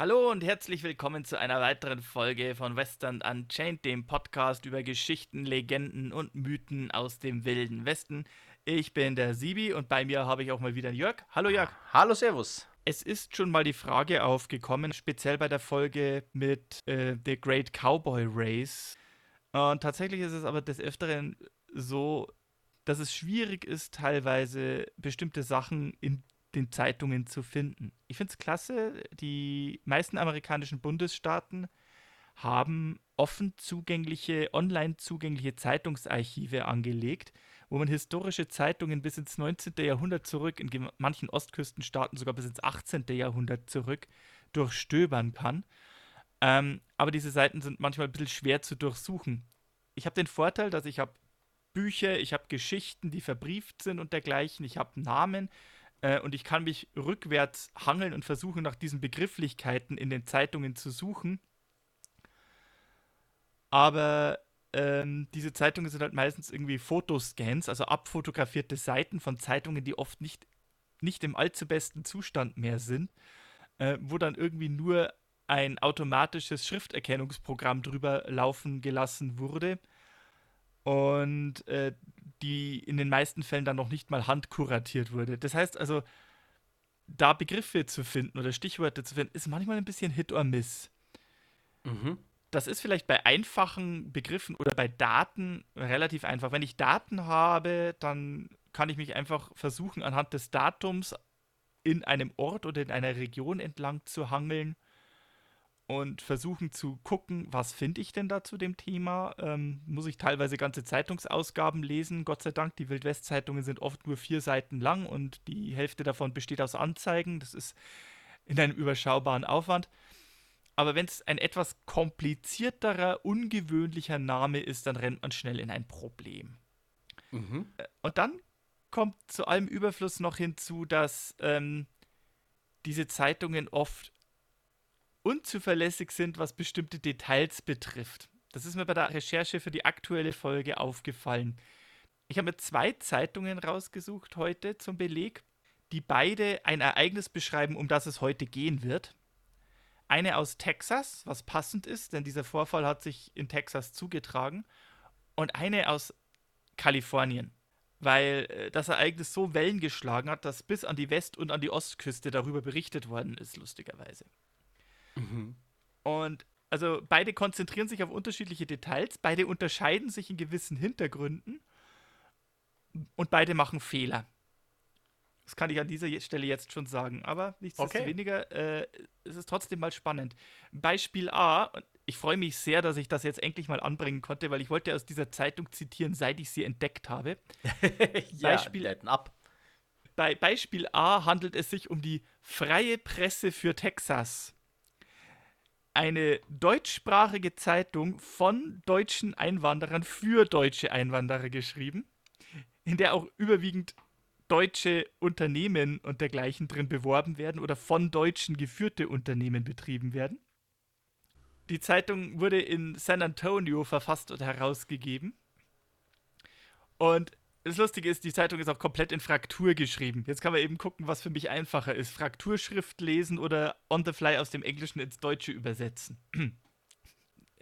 Hallo und herzlich willkommen zu einer weiteren Folge von Western Unchained, dem Podcast über Geschichten, Legenden und Mythen aus dem wilden Westen. Ich bin der Sibi und bei mir habe ich auch mal wieder Jörg. Hallo Jörg. Hallo, Servus. Es ist schon mal die Frage aufgekommen, speziell bei der Folge mit äh, The Great Cowboy Race. Und tatsächlich ist es aber des Öfteren so, dass es schwierig ist, teilweise bestimmte Sachen in den Zeitungen zu finden. Ich finde es klasse, die meisten amerikanischen Bundesstaaten haben offen zugängliche, online zugängliche Zeitungsarchive angelegt, wo man historische Zeitungen bis ins 19. Jahrhundert zurück, in manchen Ostküstenstaaten sogar bis ins 18. Jahrhundert zurück, durchstöbern kann. Ähm, aber diese Seiten sind manchmal ein bisschen schwer zu durchsuchen. Ich habe den Vorteil, dass ich habe Bücher, ich habe Geschichten, die verbrieft sind und dergleichen, ich habe Namen äh, und ich kann mich rückwärts hangeln und versuchen, nach diesen Begrifflichkeiten in den Zeitungen zu suchen. Aber ähm, diese Zeitungen sind halt meistens irgendwie Fotoscans, also abfotografierte Seiten von Zeitungen, die oft nicht, nicht im allzu besten Zustand mehr sind, äh, wo dann irgendwie nur ein automatisches Schrifterkennungsprogramm drüber laufen gelassen wurde und äh, die in den meisten Fällen dann noch nicht mal handkuratiert wurde. Das heißt also, da Begriffe zu finden oder Stichworte zu finden, ist manchmal ein bisschen Hit or Miss. Mhm. Das ist vielleicht bei einfachen Begriffen oder bei Daten relativ einfach. Wenn ich Daten habe, dann kann ich mich einfach versuchen, anhand des Datums in einem Ort oder in einer Region entlang zu hangeln und versuchen zu gucken, was finde ich denn da zu dem Thema. Ähm, muss ich teilweise ganze Zeitungsausgaben lesen. Gott sei Dank, die Wildwest-Zeitungen sind oft nur vier Seiten lang und die Hälfte davon besteht aus Anzeigen. Das ist in einem überschaubaren Aufwand. Aber wenn es ein etwas komplizierterer, ungewöhnlicher Name ist, dann rennt man schnell in ein Problem. Mhm. Und dann kommt zu allem Überfluss noch hinzu, dass ähm, diese Zeitungen oft unzuverlässig sind, was bestimmte Details betrifft. Das ist mir bei der Recherche für die aktuelle Folge aufgefallen. Ich habe mir zwei Zeitungen rausgesucht heute zum Beleg, die beide ein Ereignis beschreiben, um das es heute gehen wird. Eine aus Texas, was passend ist, denn dieser Vorfall hat sich in Texas zugetragen. Und eine aus Kalifornien, weil äh, das Ereignis so Wellen geschlagen hat, dass bis an die West- und an die Ostküste darüber berichtet worden ist, lustigerweise. Mhm. Und also beide konzentrieren sich auf unterschiedliche Details, beide unterscheiden sich in gewissen Hintergründen und beide machen Fehler. Das kann ich an dieser Stelle jetzt schon sagen, aber nichtsdestoweniger äh, es ist trotzdem mal spannend. Beispiel A, und ich freue mich sehr, dass ich das jetzt endlich mal anbringen konnte, weil ich wollte aus dieser Zeitung zitieren, seit ich sie entdeckt habe. ja, Beispiel- ab. Bei Beispiel A handelt es sich um die Freie Presse für Texas. Eine deutschsprachige Zeitung von deutschen Einwanderern für deutsche Einwanderer geschrieben, in der auch überwiegend deutsche Unternehmen und dergleichen drin beworben werden oder von Deutschen geführte Unternehmen betrieben werden. Die Zeitung wurde in San Antonio verfasst und herausgegeben. Und das Lustige ist, die Zeitung ist auch komplett in Fraktur geschrieben. Jetzt kann man eben gucken, was für mich einfacher ist. Frakturschrift lesen oder on the fly aus dem Englischen ins Deutsche übersetzen.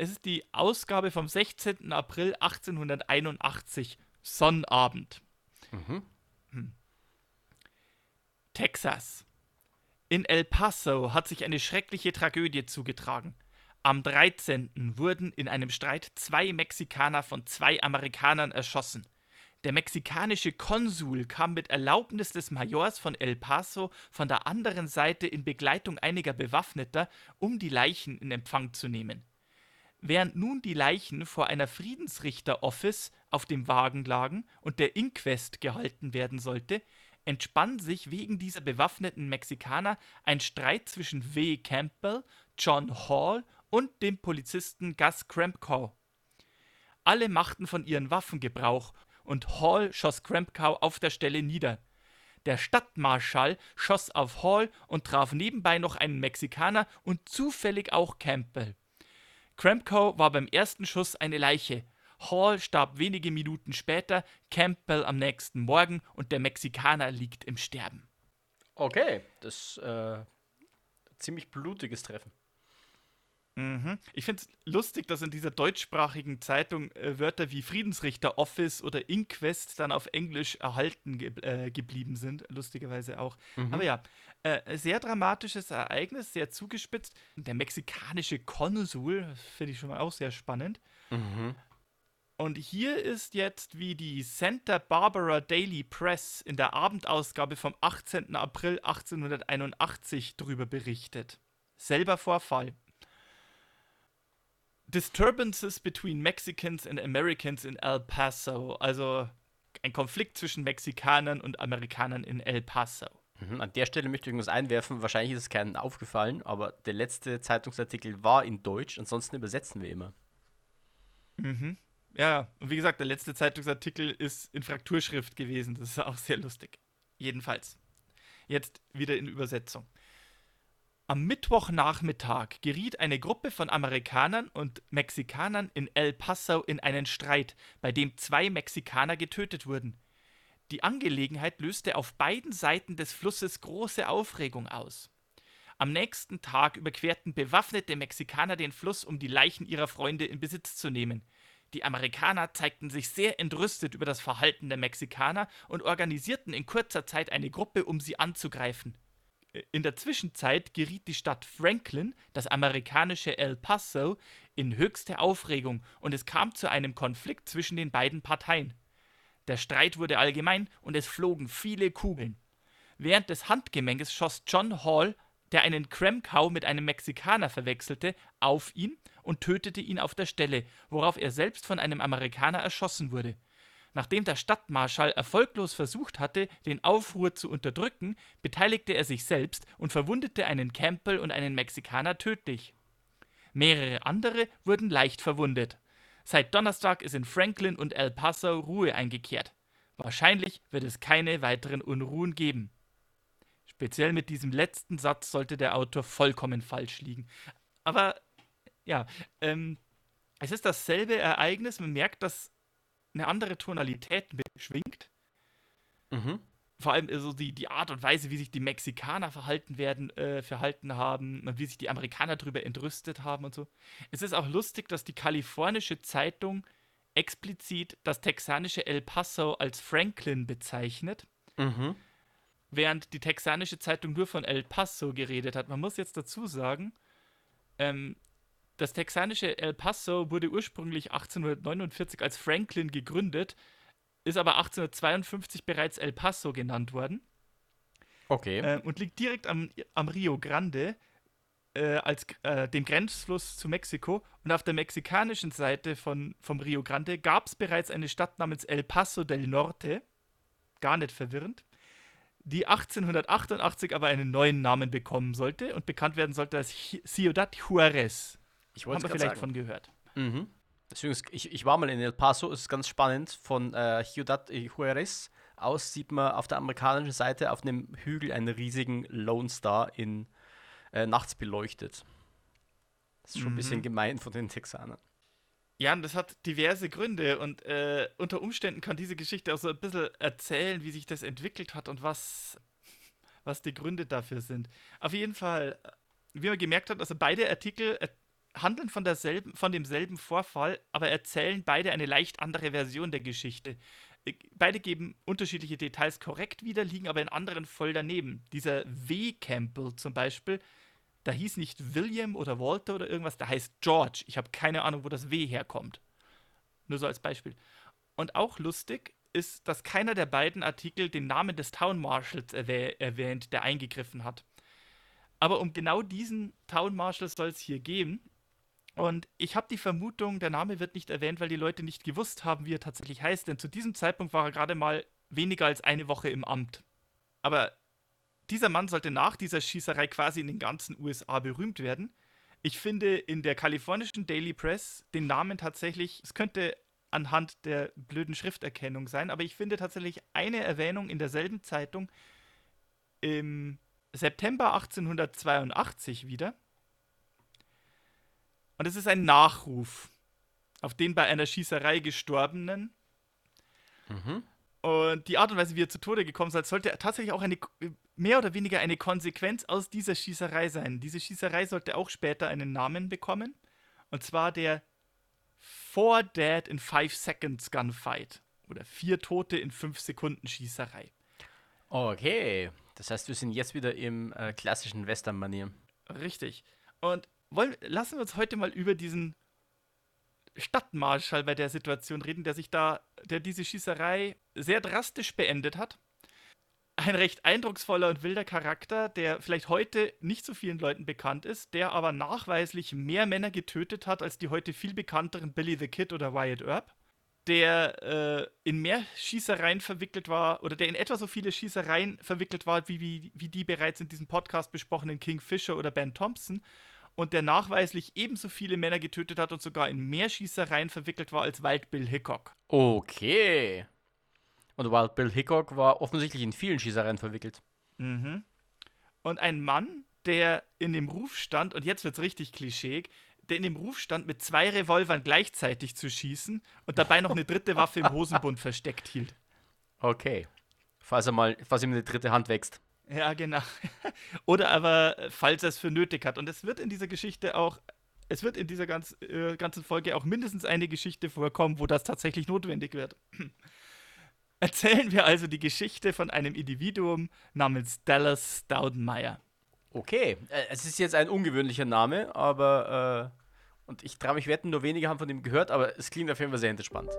Es ist die Ausgabe vom 16. April 1881, Sonnabend. Mhm. Texas. In El Paso hat sich eine schreckliche Tragödie zugetragen. Am 13. wurden in einem Streit zwei Mexikaner von zwei Amerikanern erschossen. Der mexikanische Konsul kam mit Erlaubnis des Majors von El Paso von der anderen Seite in Begleitung einiger Bewaffneter, um die Leichen in Empfang zu nehmen. Während nun die Leichen vor einer Friedensrichter-Office auf dem Wagen lagen und der Inquest gehalten werden sollte, entspann sich wegen dieser bewaffneten Mexikaner ein Streit zwischen W. Campbell, John Hall und dem Polizisten Gus Crampcow. Alle machten von ihren Waffen Gebrauch und Hall schoss Krempkau auf der Stelle nieder. Der Stadtmarschall schoss auf Hall und traf nebenbei noch einen Mexikaner und zufällig auch Campbell. Krempkow war beim ersten Schuss eine Leiche. Hall starb wenige Minuten später, Campbell am nächsten Morgen und der Mexikaner liegt im Sterben. Okay, das äh, ziemlich blutiges Treffen. Mhm. Ich finde es lustig, dass in dieser deutschsprachigen Zeitung äh, Wörter wie Friedensrichter, Office oder Inquest dann auf Englisch erhalten ge äh, geblieben sind. Lustigerweise auch. Mhm. Aber ja, äh, sehr dramatisches Ereignis, sehr zugespitzt. Der mexikanische Konsul, finde ich schon mal auch sehr spannend. Mhm. Und hier ist jetzt, wie die Santa Barbara Daily Press in der Abendausgabe vom 18. April 1881 darüber berichtet. Selber Vorfall. Disturbances between Mexicans and Americans in El Paso. Also ein Konflikt zwischen Mexikanern und Amerikanern in El Paso. Mhm. An der Stelle möchte ich irgendwas einwerfen. Wahrscheinlich ist es keinem aufgefallen, aber der letzte Zeitungsartikel war in Deutsch, ansonsten übersetzen wir immer. Mhm. Ja, und wie gesagt, der letzte Zeitungsartikel ist in Frakturschrift gewesen. Das ist auch sehr lustig. Jedenfalls. Jetzt wieder in Übersetzung. Am Mittwochnachmittag geriet eine Gruppe von Amerikanern und Mexikanern in El Paso in einen Streit, bei dem zwei Mexikaner getötet wurden. Die Angelegenheit löste auf beiden Seiten des Flusses große Aufregung aus. Am nächsten Tag überquerten bewaffnete Mexikaner den Fluss, um die Leichen ihrer Freunde in Besitz zu nehmen. Die Amerikaner zeigten sich sehr entrüstet über das Verhalten der Mexikaner und organisierten in kurzer Zeit eine Gruppe, um sie anzugreifen. In der Zwischenzeit geriet die Stadt Franklin, das amerikanische El Paso, in höchste Aufregung und es kam zu einem Konflikt zwischen den beiden Parteien. Der Streit wurde allgemein und es flogen viele Kugeln. Während des Handgemenges schoss John Hall, der einen Kremkau mit einem Mexikaner verwechselte, auf ihn und tötete ihn auf der Stelle, worauf er selbst von einem Amerikaner erschossen wurde. Nachdem der Stadtmarschall erfolglos versucht hatte, den Aufruhr zu unterdrücken, beteiligte er sich selbst und verwundete einen Campbell und einen Mexikaner tödlich. Mehrere andere wurden leicht verwundet. Seit Donnerstag ist in Franklin und El Paso Ruhe eingekehrt. Wahrscheinlich wird es keine weiteren Unruhen geben. Speziell mit diesem letzten Satz sollte der Autor vollkommen falsch liegen. Aber ja, ähm, es ist dasselbe Ereignis. Man merkt, dass eine andere Tonalität mitschwingt. Mhm. Vor allem also die, die Art und Weise, wie sich die Mexikaner verhalten werden, äh, verhalten haben und wie sich die Amerikaner darüber entrüstet haben und so. Es ist auch lustig, dass die kalifornische Zeitung explizit das texanische El Paso als Franklin bezeichnet, Mhm. während die texanische Zeitung nur von El Paso geredet hat. Man muss jetzt dazu sagen, ähm, das texanische El Paso wurde ursprünglich 1849 als Franklin gegründet, ist aber 1852 bereits El Paso genannt worden Okay. äh, und liegt direkt am, am Rio Grande, äh, als, äh, dem Grenzfluss zu Mexiko. Und auf der mexikanischen Seite von, vom Rio Grande gab es bereits eine Stadt namens El Paso del Norte, gar nicht verwirrend, die 1888 aber einen neuen Namen bekommen sollte und bekannt werden sollte als Ciudad Juarez. Ich Haben wollte wir vielleicht sagen. von gehört. Mhm. Deswegen, ist- ich, ich war mal in El Paso, es ist ganz spannend. Von äh, Ciudad Juarez aus sieht man auf der amerikanischen Seite auf einem Hügel einen riesigen Lone Star in äh, nachts beleuchtet. Das ist schon ein bisschen Mhm. gemein von den Texanern. Ja, und das hat diverse Gründe und äh, unter Umständen kann diese Geschichte auch so ein bisschen erzählen, wie sich das entwickelt hat und was, was die Gründe dafür sind. Auf jeden Fall, wie man gemerkt hat, also beide Artikel handeln von, derselben, von demselben Vorfall, aber erzählen beide eine leicht andere Version der Geschichte. Äh, Beide geben unterschiedliche Details korrekt wieder, liegen aber in anderen voll daneben. Dieser W. Campbell zum Beispiel, da hieß nicht William oder Walter oder irgendwas, da heißt George. Ich habe keine Ahnung, wo das W herkommt. Nur so als Beispiel. Und auch lustig ist, dass keiner der beiden Artikel den Namen des Town Marshals erwäh erwähnt, der eingegriffen hat. Aber um genau diesen Town Marshal soll es hier gehen. Und ich habe die Vermutung, der Name wird nicht erwähnt, weil die Leute nicht gewusst haben, wie er tatsächlich heißt. Denn zu diesem Zeitpunkt war er gerade mal weniger als eine Woche im Amt. Aber dieser Mann sollte nach dieser Schießerei quasi in den ganzen USA berühmt werden. Ich finde in der kalifornischen Daily Press den Namen tatsächlich, es könnte anhand der blöden Schrifterkennung sein, aber ich finde tatsächlich eine Erwähnung in derselben Zeitung im September 1882 wieder. Und es ist ein Nachruf auf den bei einer Schießerei gestorbenen. Mhm. Und die Art und Weise, wie er zu Tode gekommen ist, sollte tatsächlich auch eine mehr oder weniger eine Konsequenz aus dieser Schießerei sein. Diese Schießerei sollte auch später einen Namen bekommen. Und zwar der Four Dead in Five Seconds Gunfight. Oder vier Tote in fünf Sekunden Schießerei. Okay. Das heißt, wir sind jetzt wieder im äh, klassischen Western-Manier. Richtig. Und wollen, lassen wir uns heute mal über diesen Stadtmarschall bei der Situation reden, der sich da, der diese Schießerei sehr drastisch beendet hat. Ein recht eindrucksvoller und wilder Charakter, der vielleicht heute nicht so vielen Leuten bekannt ist, der aber nachweislich mehr Männer getötet hat als die heute viel bekannteren Billy the Kid oder Wyatt Earp, der äh, in mehr Schießereien verwickelt war oder der in etwa so viele Schießereien verwickelt war, wie, wie, wie die bereits in diesem Podcast besprochenen King Fisher oder Ben Thompson und der nachweislich ebenso viele Männer getötet hat und sogar in mehr Schießereien verwickelt war als Wild Bill Hickok. Okay. Und Wild Bill Hickok war offensichtlich in vielen Schießereien verwickelt. Mhm. Und ein Mann, der in dem Ruf stand, und jetzt wird es richtig klischeeig, der in dem Ruf stand, mit zwei Revolvern gleichzeitig zu schießen und dabei noch eine dritte Waffe im Hosenbund versteckt hielt. Okay. Falls er mal, falls ihm eine dritte Hand wächst. Ja, genau. Oder aber, äh, falls er es für nötig hat. Und es wird in dieser Geschichte auch, es wird in dieser ganz, äh, ganzen Folge auch mindestens eine Geschichte vorkommen, wo das tatsächlich notwendig wird. Erzählen wir also die Geschichte von einem Individuum namens Dallas Staudenmeyer. Okay, äh, es ist jetzt ein ungewöhnlicher Name, aber äh, und ich traue mich wetten, nur wenige haben von ihm gehört, aber es klingt auf jeden Fall sehr interessant.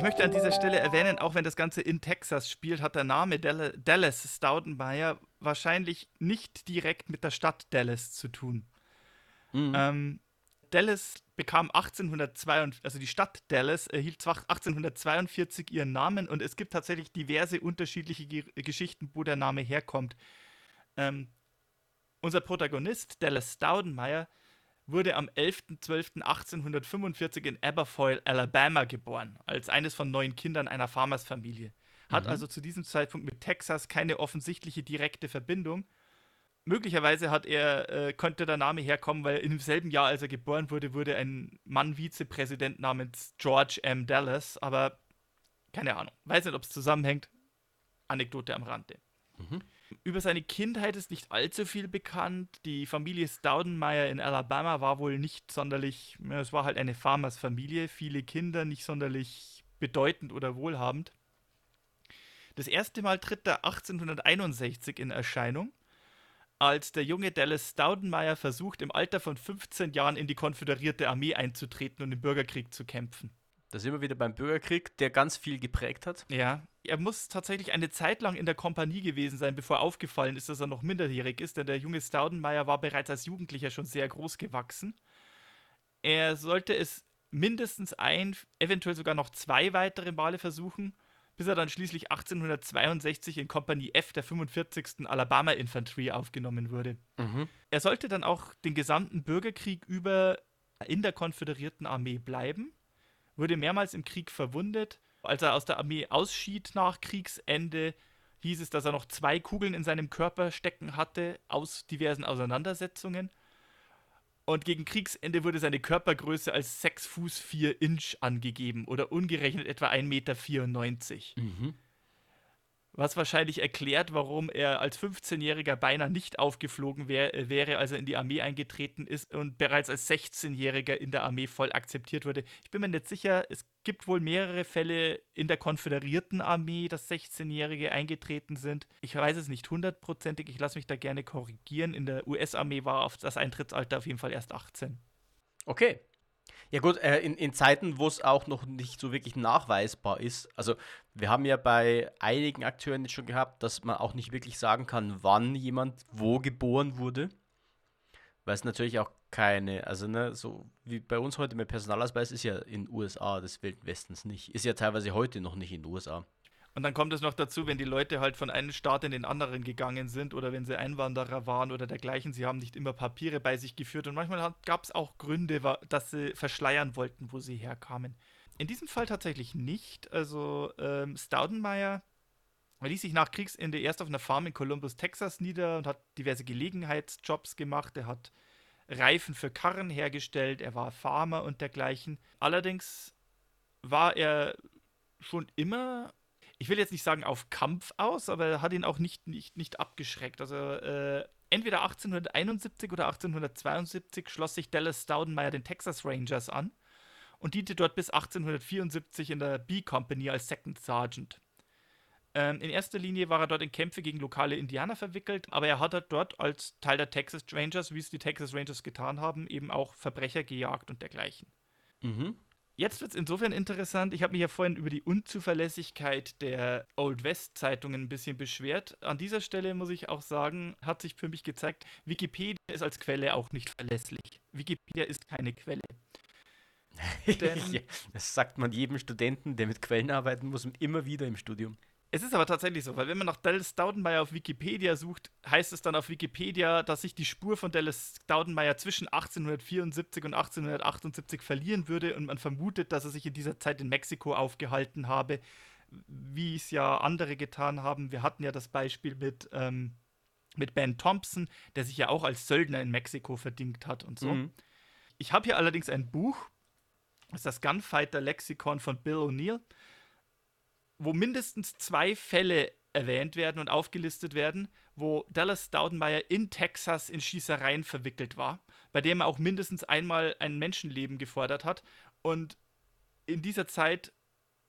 Ich möchte an dieser Stelle erwähnen, auch wenn das Ganze in Texas spielt, hat der Name Dall Dallas Staudenmeyer wahrscheinlich nicht direkt mit der Stadt Dallas zu tun. Mhm. Ähm, Dallas bekam 1842, also die Stadt Dallas erhielt zwar 1842 ihren Namen und es gibt tatsächlich diverse unterschiedliche Ge Geschichten, wo der Name herkommt. Ähm, unser Protagonist, Dallas Staudenmeyer, wurde am 11.12.1845 in Aberfoyle, Alabama geboren, als eines von neun Kindern einer Farmersfamilie. Hat Mhm. also zu diesem Zeitpunkt mit Texas keine offensichtliche direkte Verbindung. Möglicherweise hat er, äh, könnte der Name herkommen, weil im selben Jahr, als er geboren wurde, wurde ein Mann-Vizepräsident namens George M. Dallas, aber keine Ahnung. Weiß nicht, ob es zusammenhängt. Anekdote am Rande. Mhm. Über seine Kindheit ist nicht allzu viel bekannt. Die Familie Staudenmeyer in Alabama war wohl nicht sonderlich, es war halt eine Farmersfamilie, viele Kinder, nicht sonderlich bedeutend oder wohlhabend. Das erste Mal tritt er 1861 in Erscheinung, als der junge Dallas Staudenmeyer versucht, im Alter von 15 Jahren in die konföderierte Armee einzutreten und im Bürgerkrieg zu kämpfen. Da sind wir wieder beim Bürgerkrieg, der ganz viel geprägt hat. Ja, er muss tatsächlich eine Zeit lang in der Kompanie gewesen sein, bevor aufgefallen ist, dass er noch minderjährig ist, denn der junge Staudenmeyer war bereits als Jugendlicher schon sehr groß gewachsen. Er sollte es mindestens ein, eventuell sogar noch zwei weitere Male versuchen, bis er dann schließlich 1862 in Kompanie F der 45. Alabama Infanterie aufgenommen wurde. Mhm. Er sollte dann auch den gesamten Bürgerkrieg über in der konföderierten Armee bleiben, wurde mehrmals im Krieg verwundet. Als er aus der Armee ausschied nach Kriegsende, hieß es, dass er noch zwei Kugeln in seinem Körper stecken hatte aus diversen Auseinandersetzungen. Und gegen Kriegsende wurde seine Körpergröße als 6 Fuß 4 Inch angegeben oder umgerechnet etwa 1,94 Meter. Mhm. Was wahrscheinlich erklärt, warum er als 15-Jähriger beinahe nicht aufgeflogen wär, äh, wäre, als er in die Armee eingetreten ist und bereits als 16-Jähriger in der Armee voll akzeptiert wurde. Ich bin mir nicht sicher, es gibt wohl mehrere Fälle in der konföderierten Armee, dass 16-Jährige eingetreten sind. Ich weiß es nicht hundertprozentig, ich lasse mich da gerne korrigieren. In der US-Armee war das Eintrittsalter auf jeden Fall erst 18. Okay. Ja gut, äh, in, in Zeiten, wo es auch noch nicht so wirklich nachweisbar ist, also wir haben ja bei einigen Akteuren jetzt schon gehabt, dass man auch nicht wirklich sagen kann, wann jemand wo geboren wurde, weil es natürlich auch keine, also ne, so wie bei uns heute mit Personalausweis ist ja in USA des Wilden Westens nicht, ist ja teilweise heute noch nicht in den USA. Und dann kommt es noch dazu, wenn die Leute halt von einem Staat in den anderen gegangen sind oder wenn sie Einwanderer waren oder dergleichen, sie haben nicht immer Papiere bei sich geführt und manchmal gab es auch Gründe, dass sie verschleiern wollten, wo sie herkamen. In diesem Fall tatsächlich nicht. Also ähm, Staudenmeier ließ sich nach Kriegsende erst auf einer Farm in Columbus, Texas nieder und hat diverse Gelegenheitsjobs gemacht. Er hat Reifen für Karren hergestellt, er war Farmer und dergleichen. Allerdings war er schon immer ich will jetzt nicht sagen auf Kampf aus, aber er hat ihn auch nicht, nicht, nicht abgeschreckt. Also äh, entweder 1871 oder 1872 schloss sich Dallas Staudenmeyer den Texas Rangers an und diente dort bis 1874 in der B Company als Second Sergeant. Ähm, in erster Linie war er dort in Kämpfe gegen lokale Indianer verwickelt, aber er hat dort als Teil der Texas Rangers, wie es die Texas Rangers getan haben, eben auch Verbrecher gejagt und dergleichen. Mhm. Jetzt wird es insofern interessant. Ich habe mich ja vorhin über die Unzuverlässigkeit der Old West Zeitungen ein bisschen beschwert. An dieser Stelle muss ich auch sagen, hat sich für mich gezeigt, Wikipedia ist als Quelle auch nicht verlässlich. Wikipedia ist keine Quelle. ja, das sagt man jedem Studenten, der mit Quellen arbeiten muss, immer wieder im Studium. Es ist aber tatsächlich so, weil wenn man nach Dallas Staudenmeier auf Wikipedia sucht, heißt es dann auf Wikipedia, dass sich die Spur von Dallas Staudenmeier zwischen 1874 und 1878 verlieren würde und man vermutet, dass er sich in dieser Zeit in Mexiko aufgehalten habe, wie es ja andere getan haben. Wir hatten ja das Beispiel mit, ähm, mit Ben Thompson, der sich ja auch als Söldner in Mexiko verdingt hat und so. Mhm. Ich habe hier allerdings ein Buch, das ist das Gunfighter Lexikon von Bill O'Neill wo mindestens zwei Fälle erwähnt werden und aufgelistet werden, wo Dallas Staudenmeier in Texas in Schießereien verwickelt war, bei dem er auch mindestens einmal ein Menschenleben gefordert hat. Und in dieser Zeit,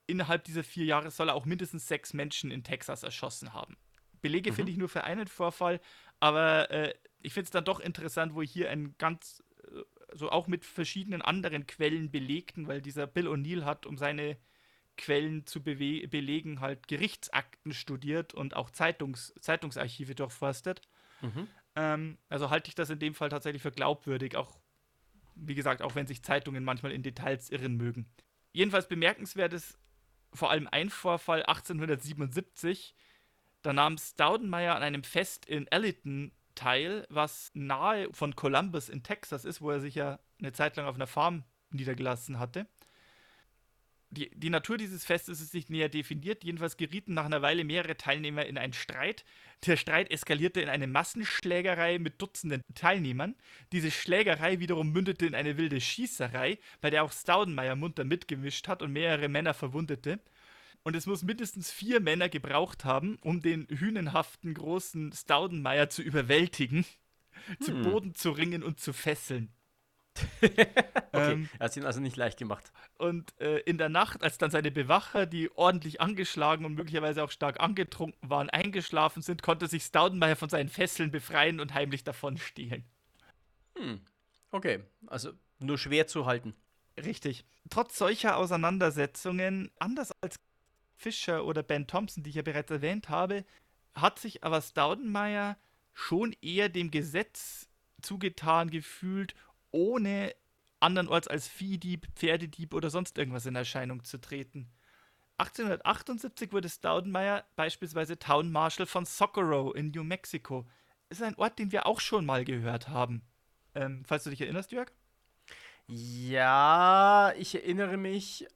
innerhalb dieser vier Jahre, soll er auch mindestens sechs Menschen in Texas erschossen haben. Belege mhm. finde ich nur für einen Vorfall, aber äh, ich finde es dann doch interessant, wo hier ein ganz, äh, so auch mit verschiedenen anderen Quellen belegten, weil dieser Bill O'Neill hat um seine Quellen zu belegen, halt Gerichtsakten studiert und auch Zeitungs Zeitungsarchive durchforstet. Mhm. Ähm, also halte ich das in dem Fall tatsächlich für glaubwürdig, auch wie gesagt, auch wenn sich Zeitungen manchmal in Details irren mögen. Jedenfalls bemerkenswert ist vor allem ein Vorfall 1877. Da nahm Staudenmeier an einem Fest in Elliton teil, was nahe von Columbus in Texas ist, wo er sich ja eine Zeit lang auf einer Farm niedergelassen hatte die, die Natur dieses Festes ist nicht näher definiert. Jedenfalls gerieten nach einer Weile mehrere Teilnehmer in einen Streit. Der Streit eskalierte in eine Massenschlägerei mit Dutzenden Teilnehmern. Diese Schlägerei wiederum mündete in eine wilde Schießerei, bei der auch Staudenmeier munter mitgemischt hat und mehrere Männer verwundete. Und es muss mindestens vier Männer gebraucht haben, um den hünenhaften großen Staudenmeier zu überwältigen, hm. zu Boden zu ringen und zu fesseln. okay, ähm, er hat es ihn also nicht leicht gemacht. Und äh, in der Nacht, als dann seine Bewacher, die ordentlich angeschlagen und möglicherweise auch stark angetrunken waren, eingeschlafen sind, konnte sich Staudenmeier von seinen Fesseln befreien und heimlich davon stehlen. Hm. Okay, also nur schwer zu halten. Richtig. Trotz solcher Auseinandersetzungen, anders als Fischer oder Ben Thompson, die ich ja bereits erwähnt habe, hat sich aber Staudenmeier schon eher dem Gesetz zugetan gefühlt ohne andernorts als Viehdieb, Pferdedieb oder sonst irgendwas in Erscheinung zu treten. 1878 wurde Staudenmeier beispielsweise Town Marshal von Socorro in New Mexico. Ist ein Ort, den wir auch schon mal gehört haben. Ähm, falls du dich erinnerst, Jörg? Ja, ich erinnere mich.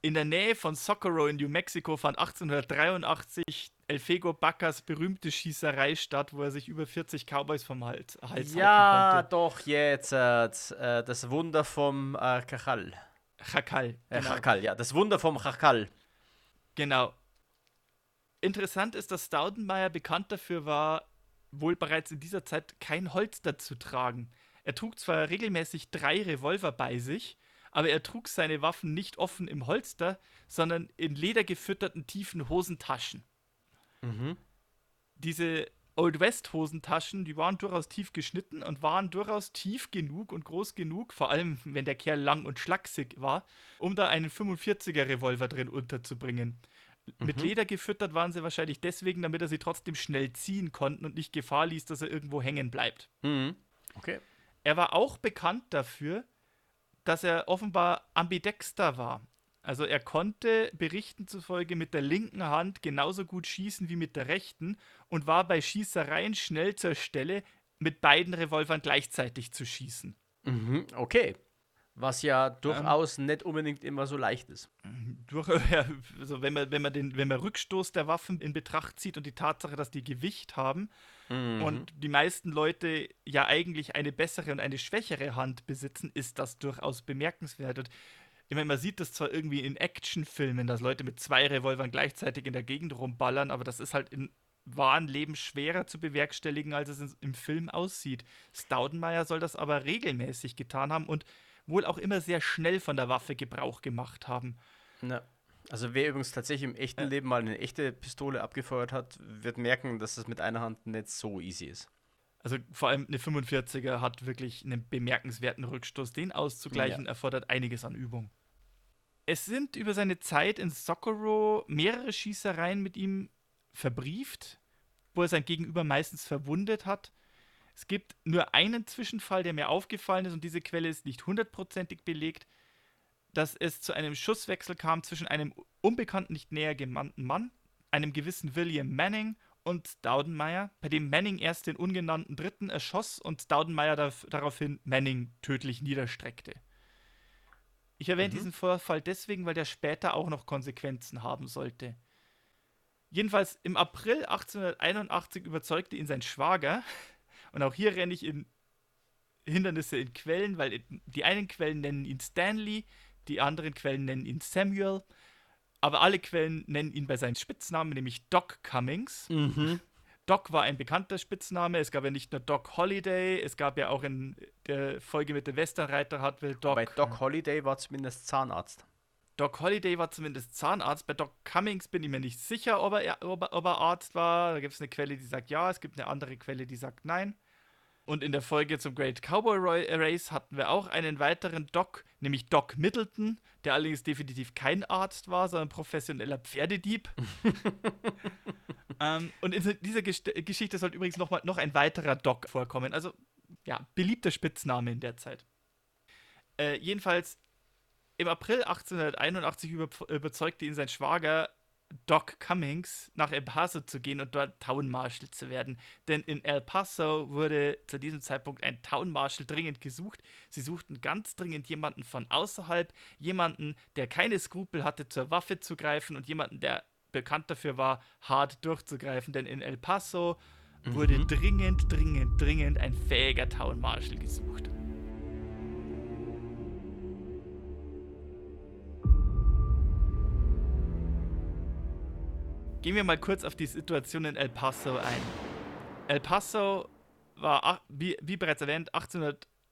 In der Nähe von Socorro in New Mexico fand 1883 El Fego Baccas berühmte Schießerei statt, wo er sich über 40 Cowboys vom Hals, Hals ja, halten konnte. doch, jetzt. Äh, das Wunder vom äh, Chachal. Chakal. Äh, genau. Chakal, ja. Das Wunder vom Chakal. Genau. Interessant ist, dass Staudenmeier bekannt dafür war, wohl bereits in dieser Zeit kein Holster zu tragen. Er trug zwar regelmäßig drei Revolver bei sich, aber er trug seine Waffen nicht offen im Holster, sondern in ledergefütterten tiefen Hosentaschen. Mhm. Diese Old West Hosentaschen, die waren durchaus tief geschnitten und waren durchaus tief genug und groß genug, vor allem wenn der Kerl lang und schlaksig war, um da einen 45er Revolver drin unterzubringen. Mhm. Mit Leder gefüttert waren sie wahrscheinlich deswegen, damit er sie trotzdem schnell ziehen konnten und nicht Gefahr ließ, dass er irgendwo hängen bleibt. Mhm. Okay. Er war auch bekannt dafür, dass er offenbar ambidexter war. Also er konnte Berichten zufolge mit der linken Hand genauso gut schießen wie mit der rechten und war bei Schießereien schnell zur Stelle, mit beiden Revolvern gleichzeitig zu schießen. Mhm, okay. Was ja durchaus ähm, nicht unbedingt immer so leicht ist. Durch, also wenn man, wenn man den, wenn man Rückstoß der Waffen in Betracht zieht und die Tatsache, dass die Gewicht haben mhm. und die meisten Leute ja eigentlich eine bessere und eine schwächere Hand besitzen, ist das durchaus bemerkenswert. Und ich meine, man sieht das zwar irgendwie in Actionfilmen, dass Leute mit zwei Revolvern gleichzeitig in der Gegend rumballern, aber das ist halt in wahren Leben schwerer zu bewerkstelligen, als es im Film aussieht. Staudenmeier soll das aber regelmäßig getan haben und wohl auch immer sehr schnell von der Waffe Gebrauch gemacht haben. Ja. Also wer übrigens tatsächlich im echten ja. Leben mal eine echte Pistole abgefeuert hat, wird merken, dass das mit einer Hand nicht so easy ist. Also vor allem eine 45er hat wirklich einen bemerkenswerten Rückstoß. Den auszugleichen ja. erfordert einiges an Übung. Es sind über seine Zeit in Socorro mehrere Schießereien mit ihm verbrieft, wo er sein Gegenüber meistens verwundet hat. Es gibt nur einen Zwischenfall, der mir aufgefallen ist und diese Quelle ist nicht hundertprozentig belegt, dass es zu einem Schusswechsel kam zwischen einem unbekannten, nicht näher gemannten Mann, einem gewissen William Manning und Daudenmeier, bei dem Manning erst den ungenannten Dritten erschoss und Daudenmeier daraufhin Manning tödlich niederstreckte. Ich erwähne mhm. diesen Vorfall deswegen, weil der später auch noch Konsequenzen haben sollte. Jedenfalls im April 1881 überzeugte ihn sein Schwager, und auch hier renne ich in Hindernisse in Quellen, weil die einen Quellen nennen ihn Stanley, die anderen Quellen nennen ihn Samuel, aber alle Quellen nennen ihn bei seinem Spitznamen, nämlich Doc Cummings. Mhm. Doc war ein bekannter Spitzname. Es gab ja nicht nur Doc Holiday, es gab ja auch in der Folge mit dem Westernreiter Hartwell Doc. Bei Doc Holiday war zumindest Zahnarzt. Doc Holiday war zumindest Zahnarzt. Bei Doc Cummings bin ich mir nicht sicher, ob er, ob er, ob er Arzt war. Da gibt es eine Quelle, die sagt ja, es gibt eine andere Quelle, die sagt nein. Und in der Folge zum Great Cowboy Race hatten wir auch einen weiteren Doc, nämlich Doc Middleton, der allerdings definitiv kein Arzt war, sondern professioneller Pferdedieb. ähm, und in dieser Gesch Geschichte sollte übrigens noch, mal, noch ein weiterer Doc vorkommen. Also, ja, beliebter Spitzname in der Zeit. Äh, jedenfalls, im April 1881 über überzeugte ihn sein Schwager, Doc Cummings nach El Paso zu gehen und dort Town Marshal zu werden. Denn in El Paso wurde zu diesem Zeitpunkt ein Town Marshal dringend gesucht. Sie suchten ganz dringend jemanden von außerhalb, jemanden, der keine Skrupel hatte, zur Waffe zu greifen und jemanden, der bekannt dafür war, hart durchzugreifen. Denn in El Paso mhm. wurde dringend, dringend, dringend ein fähiger Town Marshal gesucht. Gehen wir mal kurz auf die Situation in El Paso ein. El Paso war, wie, wie bereits erwähnt,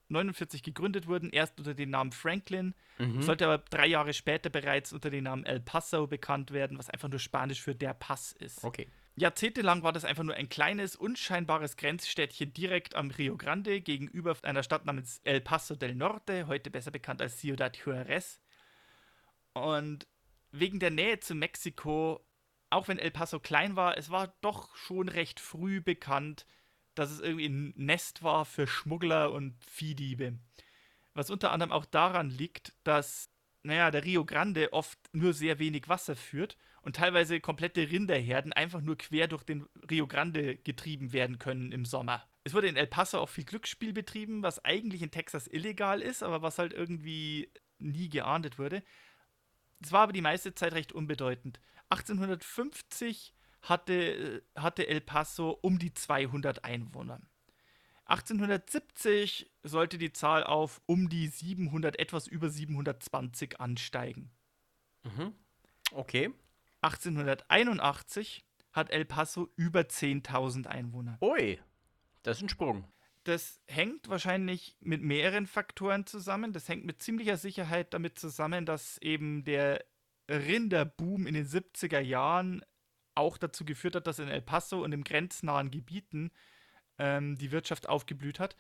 1849 gegründet worden, erst unter dem Namen Franklin, mhm. sollte aber drei Jahre später bereits unter dem Namen El Paso bekannt werden, was einfach nur Spanisch für der Pass ist. Okay. Jahrzehntelang war das einfach nur ein kleines, unscheinbares Grenzstädtchen direkt am Rio Grande gegenüber einer Stadt namens El Paso del Norte, heute besser bekannt als Ciudad Juarez. Und wegen der Nähe zu Mexiko auch wenn El Paso klein war, es war doch schon recht früh bekannt, dass es irgendwie ein Nest war für Schmuggler und Viehdiebe. Was unter anderem auch daran liegt, dass, naja, der Rio Grande oft nur sehr wenig Wasser führt und teilweise komplette Rinderherden einfach nur quer durch den Rio Grande getrieben werden können im Sommer. Es wurde in El Paso auch viel Glücksspiel betrieben, was eigentlich in Texas illegal ist, aber was halt irgendwie nie geahndet wurde. Es war aber die meiste Zeit recht unbedeutend. 1850 hatte, hatte El Paso um die 200 Einwohner. 1870 sollte die Zahl auf um die 700, etwas über 720 ansteigen. Mhm. Okay. 1881 hat El Paso über 10.000 Einwohner. Ui, das ist ein Sprung. Das hängt wahrscheinlich mit mehreren Faktoren zusammen. Das hängt mit ziemlicher Sicherheit damit zusammen, dass eben der Rinderboom in den 70er Jahren auch dazu geführt hat, dass in El Paso und im grenznahen Gebieten ähm, die Wirtschaft aufgeblüht hat.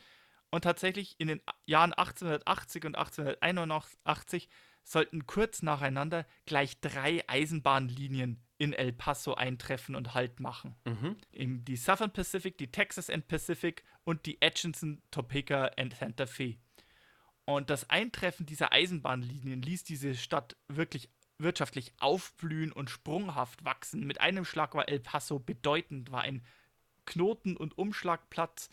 Und tatsächlich in den Jahren 1880 und 1881 sollten kurz nacheinander gleich drei Eisenbahnlinien in El Paso eintreffen und Halt machen. Mhm. die Southern Pacific, die Texas and Pacific und die Atchison, Topeka and Santa Fe. Und das Eintreffen dieser Eisenbahnlinien ließ diese Stadt wirklich wirtschaftlich aufblühen und sprunghaft wachsen. Mit einem Schlag war El Paso bedeutend, war ein Knoten- und Umschlagplatz.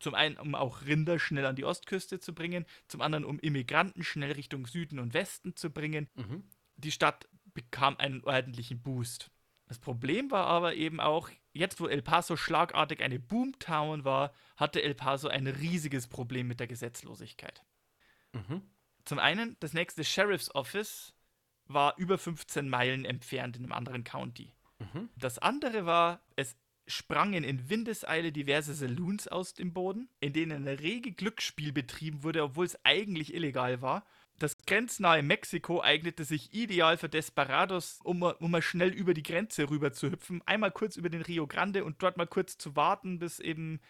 Zum einen, um auch Rinder schnell an die Ostküste zu bringen, zum anderen, um Immigranten schnell Richtung Süden und Westen zu bringen. Mhm. Die Stadt bekam einen ordentlichen Boost. Das Problem war aber eben auch, jetzt wo El Paso schlagartig eine Boomtown war, hatte El Paso ein riesiges Problem mit der Gesetzlosigkeit. Mhm. Zum einen, das nächste Sheriff's Office war über 15 Meilen entfernt in einem anderen County. Mhm. Das andere war, es sprangen in Windeseile diverse Saloons aus dem Boden, in denen ein rege Glücksspiel betrieben wurde, obwohl es eigentlich illegal war. Das grenznahe Mexiko eignete sich ideal für Desperados, um, mal- um mal schnell über die Grenze rüber zu hüpfen, einmal kurz über den Rio Grande und dort mal kurz zu warten, bis eben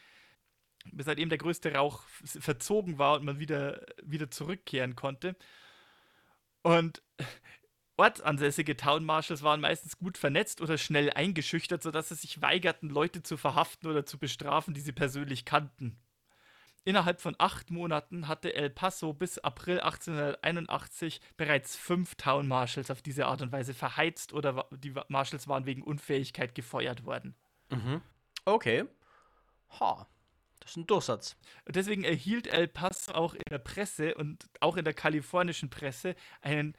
bis halt eben der größte Rauch verzogen war und man wieder, wieder zurückkehren konnte. Und ortsansässige Town Marshals waren meistens gut vernetzt oder schnell eingeschüchtert, sodass sie sich weigerten, Leute zu verhaften oder zu bestrafen, die sie persönlich kannten. Innerhalb von acht Monaten hatte El Paso bis April 1881 bereits fünf Town Marshals auf diese Art und Weise verheizt oder die Marshals waren wegen Unfähigkeit gefeuert worden. Mhm. Okay. Ha. Das ist ein Durchsatz. Und deswegen erhielt El Paso auch in der Presse und auch in der kalifornischen Presse einen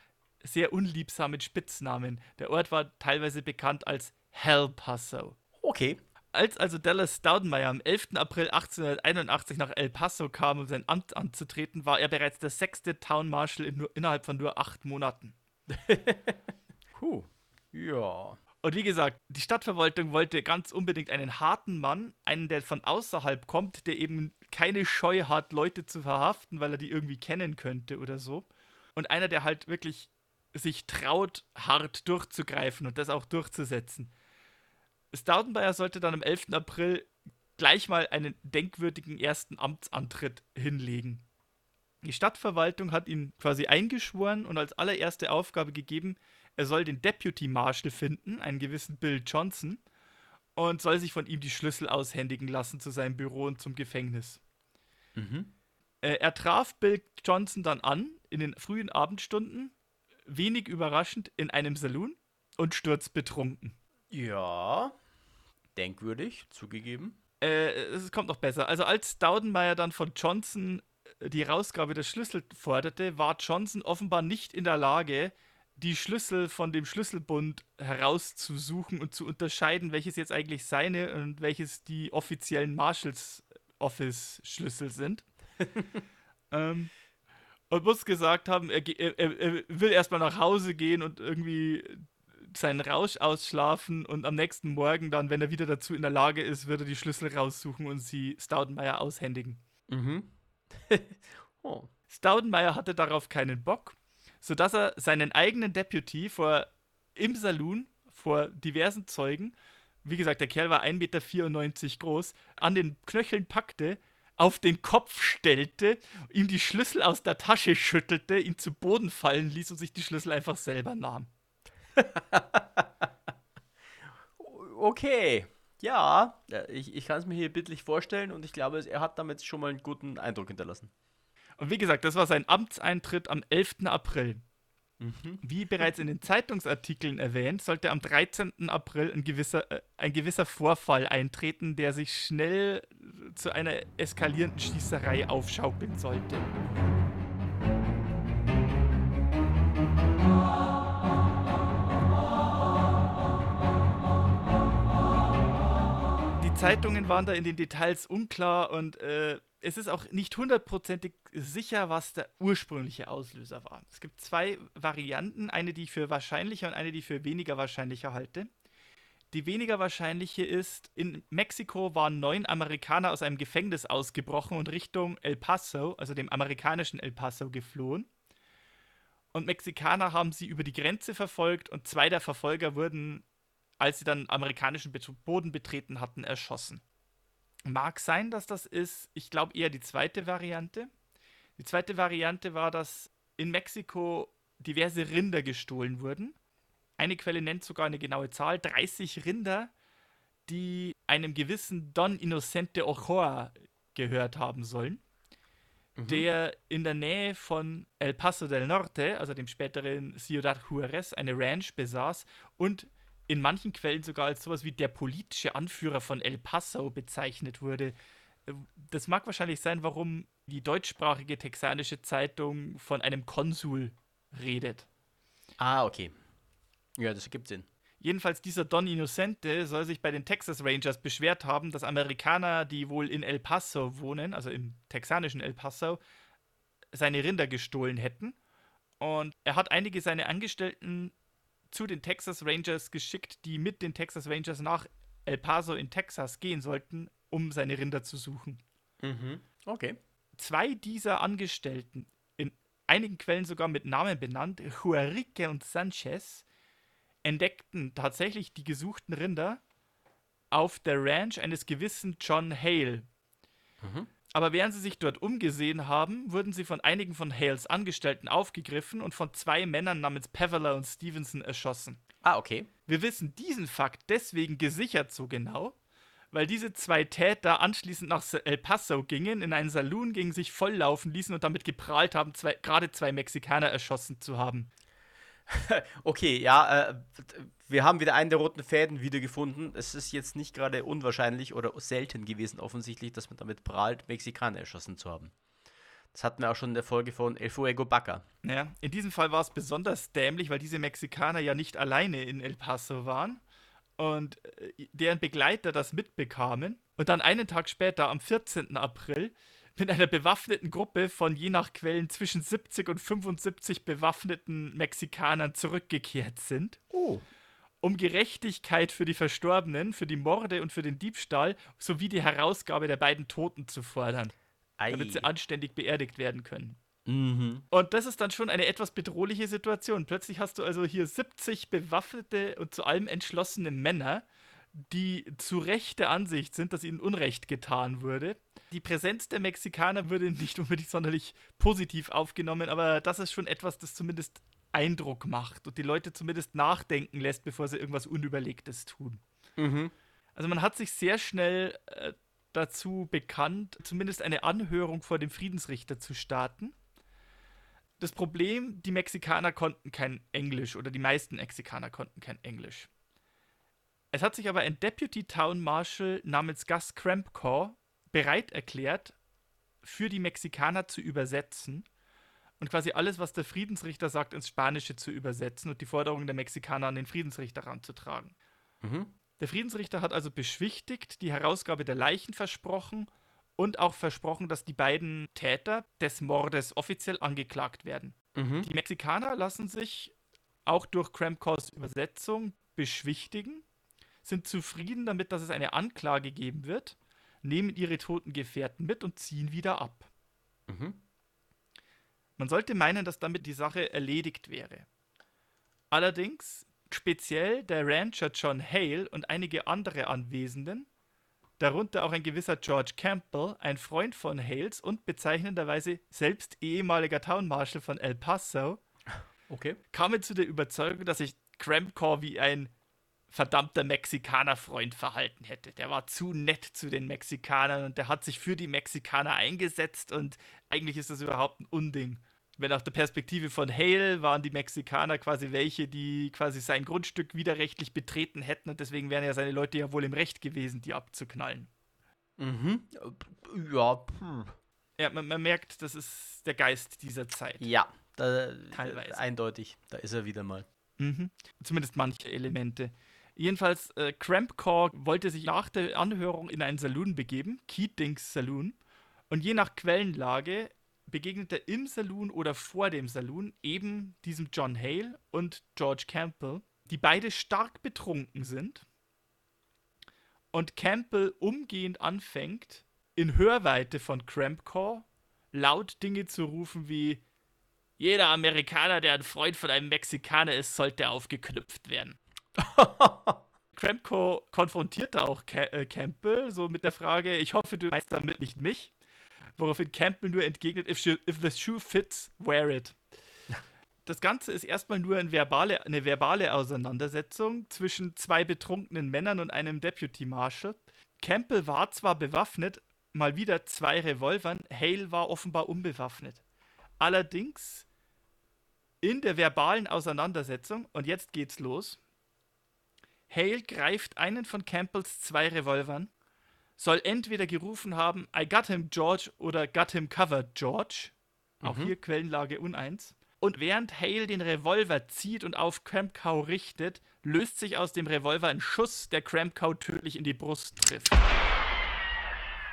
sehr unliebsamen Spitznamen. Der Ort war teilweise bekannt als Hell Paso. Okay. Als also Dallas Staudenmayer am 11. April 1881 nach El Paso kam, um sein Amt anzutreten, war er bereits der sechste Town Marshal in nur, innerhalb von nur acht Monaten. Puh. Ja. Und wie gesagt, die Stadtverwaltung wollte ganz unbedingt einen harten Mann, einen, der von außerhalb kommt, der eben keine Scheu hat, Leute zu verhaften, weil er die irgendwie kennen könnte oder so. Und einer, der halt wirklich sich traut, hart durchzugreifen und das auch durchzusetzen. Staudenbayer sollte dann am 11. April gleich mal einen denkwürdigen ersten Amtsantritt hinlegen. Die Stadtverwaltung hat ihn quasi eingeschworen und als allererste Aufgabe gegeben, er soll den Deputy Marshal finden, einen gewissen Bill Johnson, und soll sich von ihm die Schlüssel aushändigen lassen zu seinem Büro und zum Gefängnis. Mhm. Äh, er traf Bill Johnson dann an in den frühen Abendstunden, wenig überraschend in einem Saloon und sturzbetrunken. Ja. Denkwürdig, zugegeben. Äh, es kommt noch besser. Also als Staudenmayer dann von Johnson äh, die Rausgabe der Schlüssel forderte, war Johnson offenbar nicht in der Lage, die Schlüssel von dem Schlüsselbund herauszusuchen und zu unterscheiden, welches jetzt eigentlich seine und welches die offiziellen Marshals Office Schlüssel sind. ähm, und muss gesagt haben, er, er, er will erstmal nach Hause gehen und irgendwie seinen Rausch ausschlafen und am nächsten Morgen dann, wenn er wieder dazu in der Lage ist, wird er die Schlüssel raussuchen und sie Staudenmayer aushändigen. Mhm. oh. Staudenmayer hatte darauf keinen Bock, sodass er seinen eigenen Deputy vor, im Saloon vor diversen Zeugen, wie gesagt, der Kerl war 1,94 Meter groß, an den Knöcheln packte, auf den Kopf stellte, ihm die Schlüssel aus der Tasche schüttelte, ihn zu Boden fallen ließ und sich die Schlüssel einfach selber nahm. Okay. Ja, äh, ich, ich kann es mir hier bildlich vorstellen und ich glaube, er hat damit schon mal einen guten Eindruck hinterlassen. Und wie gesagt, das war sein Amtseintritt am 11. April. Mhm. Wie bereits in den Zeitungsartikeln erwähnt, sollte am 13. April ein gewisser, äh, ein gewisser Vorfall eintreten, der sich schnell zu einer eskalierenden Schießerei aufschaukeln sollte. Die Zeitungen waren da in den Details unklar und äh, es ist auch nicht hundertprozentig sicher, was der ursprüngliche Auslöser war. Es gibt zwei Varianten, eine, die ich für wahrscheinlicher und eine, die ich für weniger wahrscheinlicher halte. Die weniger wahrscheinliche ist, in Mexiko waren neun Amerikaner aus einem Gefängnis ausgebrochen und Richtung El Paso, also dem amerikanischen El Paso, geflohen. Und Mexikaner haben sie über die Grenze verfolgt und zwei der Verfolger wurden, als sie dann amerikanischen Boden betreten hatten, erschossen. Mag sein, dass das ist, ich glaube eher die zweite Variante. Die zweite Variante war, dass in Mexiko diverse Rinder gestohlen wurden. Eine Quelle nennt sogar eine genaue Zahl, 30 Rinder, die einem gewissen Don Inocente Ochoa gehört haben sollen. mhm. der in der Nähe von El Paso del Norte, also dem späteren Ciudad Juarez, eine Ranch besaß und in manchen Quellen sogar als sowas wie der politische Anführer von El Paso bezeichnet wurde. Das mag wahrscheinlich sein, warum die deutschsprachige texanische Zeitung von einem Konsul redet. Ah, okay. Ja, das ergibt Sinn. Jedenfalls dieser Don Innocente soll sich bei den Texas Rangers beschwert haben, dass Amerikaner, die wohl in El Paso wohnen, also im texanischen El Paso, seine Rinder gestohlen hätten. Und er hat einige seiner Angestellten zu den Texas Rangers geschickt, die mit den Texas Rangers nach El Paso in Texas gehen sollten, um seine Rinder zu suchen. Mhm. Okay. Zwei dieser Angestellten, in einigen Quellen sogar mit Namen benannt, Juarique und Sanchez, entdeckten tatsächlich die gesuchten Rinder auf der Ranch eines gewissen John Hale. Mhm. Aber während sie sich dort umgesehen haben, wurden sie von einigen von Hales Angestellten aufgegriffen und von zwei Männern namens Peveler und Stevenson erschossen. Ah, okay. Wir wissen diesen Fakt deswegen gesichert so genau, weil diese zwei Täter anschließend nach El Paso gingen, in einen Saloon gingen, sich volllaufen ließen und damit geprahlt haben, zwei, gerade zwei Mexikaner erschossen zu haben. okay, ja, äh, wir haben wieder einen der roten Fäden wiedergefunden. Es ist jetzt nicht gerade unwahrscheinlich oder selten gewesen, offensichtlich, dass man damit prahlt, Mexikaner erschossen zu haben. Das hatten wir auch schon in der Folge von El Fuego Baca. Ja, in diesem Fall war es besonders dämlich, weil diese Mexikaner ja nicht alleine in El Paso waren und äh, deren Begleiter das mitbekamen. Und dann einen Tag später, am 14. April, mit einer bewaffneten Gruppe von je nach Quellen zwischen 70 und 75 bewaffneten Mexikanern zurückgekehrt sind. Oh. Um Gerechtigkeit für die Verstorbenen, für die Morde und für den Diebstahl sowie die Herausgabe der beiden Toten zu fordern. Ei. Damit sie anständig beerdigt werden können. Mhm. Und das ist dann schon eine etwas bedrohliche Situation. Plötzlich hast du also hier 70 bewaffnete und zu allem entschlossene Männer, die zu Recht der Ansicht sind, dass ihnen Unrecht getan wurde. Die Präsenz der Mexikaner würde nicht unbedingt sonderlich positiv aufgenommen, aber das ist schon etwas, das zumindest Eindruck macht und die Leute zumindest nachdenken lässt, bevor sie irgendwas Unüberlegtes tun. Mhm. Also man hat sich sehr schnell äh, dazu bekannt, zumindest eine Anhörung vor dem Friedensrichter zu starten. Das Problem, die Mexikaner konnten kein Englisch oder die meisten Mexikaner konnten kein Englisch. Es hat sich aber ein Deputy Town Marshal namens Gus Crampcore bereit erklärt, für die Mexikaner zu übersetzen und quasi alles, was der Friedensrichter sagt, ins Spanische zu übersetzen und die Forderungen der Mexikaner an den Friedensrichter ranzutragen. Mhm. Der Friedensrichter hat also beschwichtigt, die Herausgabe der Leichen versprochen und auch versprochen, dass die beiden Täter des Mordes offiziell angeklagt werden. Mhm. Die Mexikaner lassen sich auch durch Crampcores Übersetzung beschwichtigen sind zufrieden damit, dass es eine Anklage geben wird, nehmen ihre toten Gefährten mit und ziehen wieder ab. Mhm. Man sollte meinen, dass damit die Sache erledigt wäre. Allerdings, speziell der Rancher John Hale und einige andere Anwesenden, darunter auch ein gewisser George Campbell, ein Freund von Hales und bezeichnenderweise selbst ehemaliger Town Marshal von El Paso, okay. kamen zu der Überzeugung, dass sich Crampcore wie ein verdammter Mexikaner-Freund verhalten hätte. Der war zu nett zu den Mexikanern und der hat sich für die Mexikaner eingesetzt und eigentlich ist das überhaupt ein Unding. Wenn aus der Perspektive von Hale waren die Mexikaner quasi welche, die quasi sein Grundstück widerrechtlich betreten hätten und deswegen wären ja seine Leute ja wohl im Recht gewesen, die abzuknallen. Mhm. Ja. Hm. Ja, man, man, merkt, das ist der Geist dieser Zeit. Ja, da, teilweise. Eindeutig, da ist er wieder mal. Mhm. Zumindest manche Elemente. Jedenfalls, äh, Crampcore wollte sich nach der Anhörung in einen Saloon begeben, Keatings Saloon. Und je nach Quellenlage begegnet er im Saloon oder vor dem Saloon eben diesem John Hale und George Campbell, die beide stark betrunken sind. Und Campbell umgehend anfängt, in Hörweite von Crampcore laut Dinge zu rufen wie jeder Amerikaner, der ein Freund von einem Mexikaner ist, sollte aufgeknüpft werden. Cramco konfrontierte auch Ca äh, Campbell so mit der Frage, ich hoffe, du meinst damit nicht mich. Woraufhin Campbell nur entgegnet, if, if the shoe fits, wear it. Das Ganze ist erstmal nur eine verbale, eine verbale Auseinandersetzung zwischen zwei betrunkenen Männern und einem Deputy Marshal. Campbell war zwar bewaffnet, mal wieder zwei Revolvern. Hale war offenbar unbewaffnet. Allerdings in der verbalen Auseinandersetzung, und jetzt geht's los, Hale greift einen von Campbells zwei Revolvern, soll entweder gerufen haben, I got him George oder got him covered George. Auch hier Quellenlage uneins. Und während Hale den Revolver zieht und auf Cramcow richtet, löst sich aus dem Revolver ein Schuss, der Cramcow tödlich in die Brust trifft.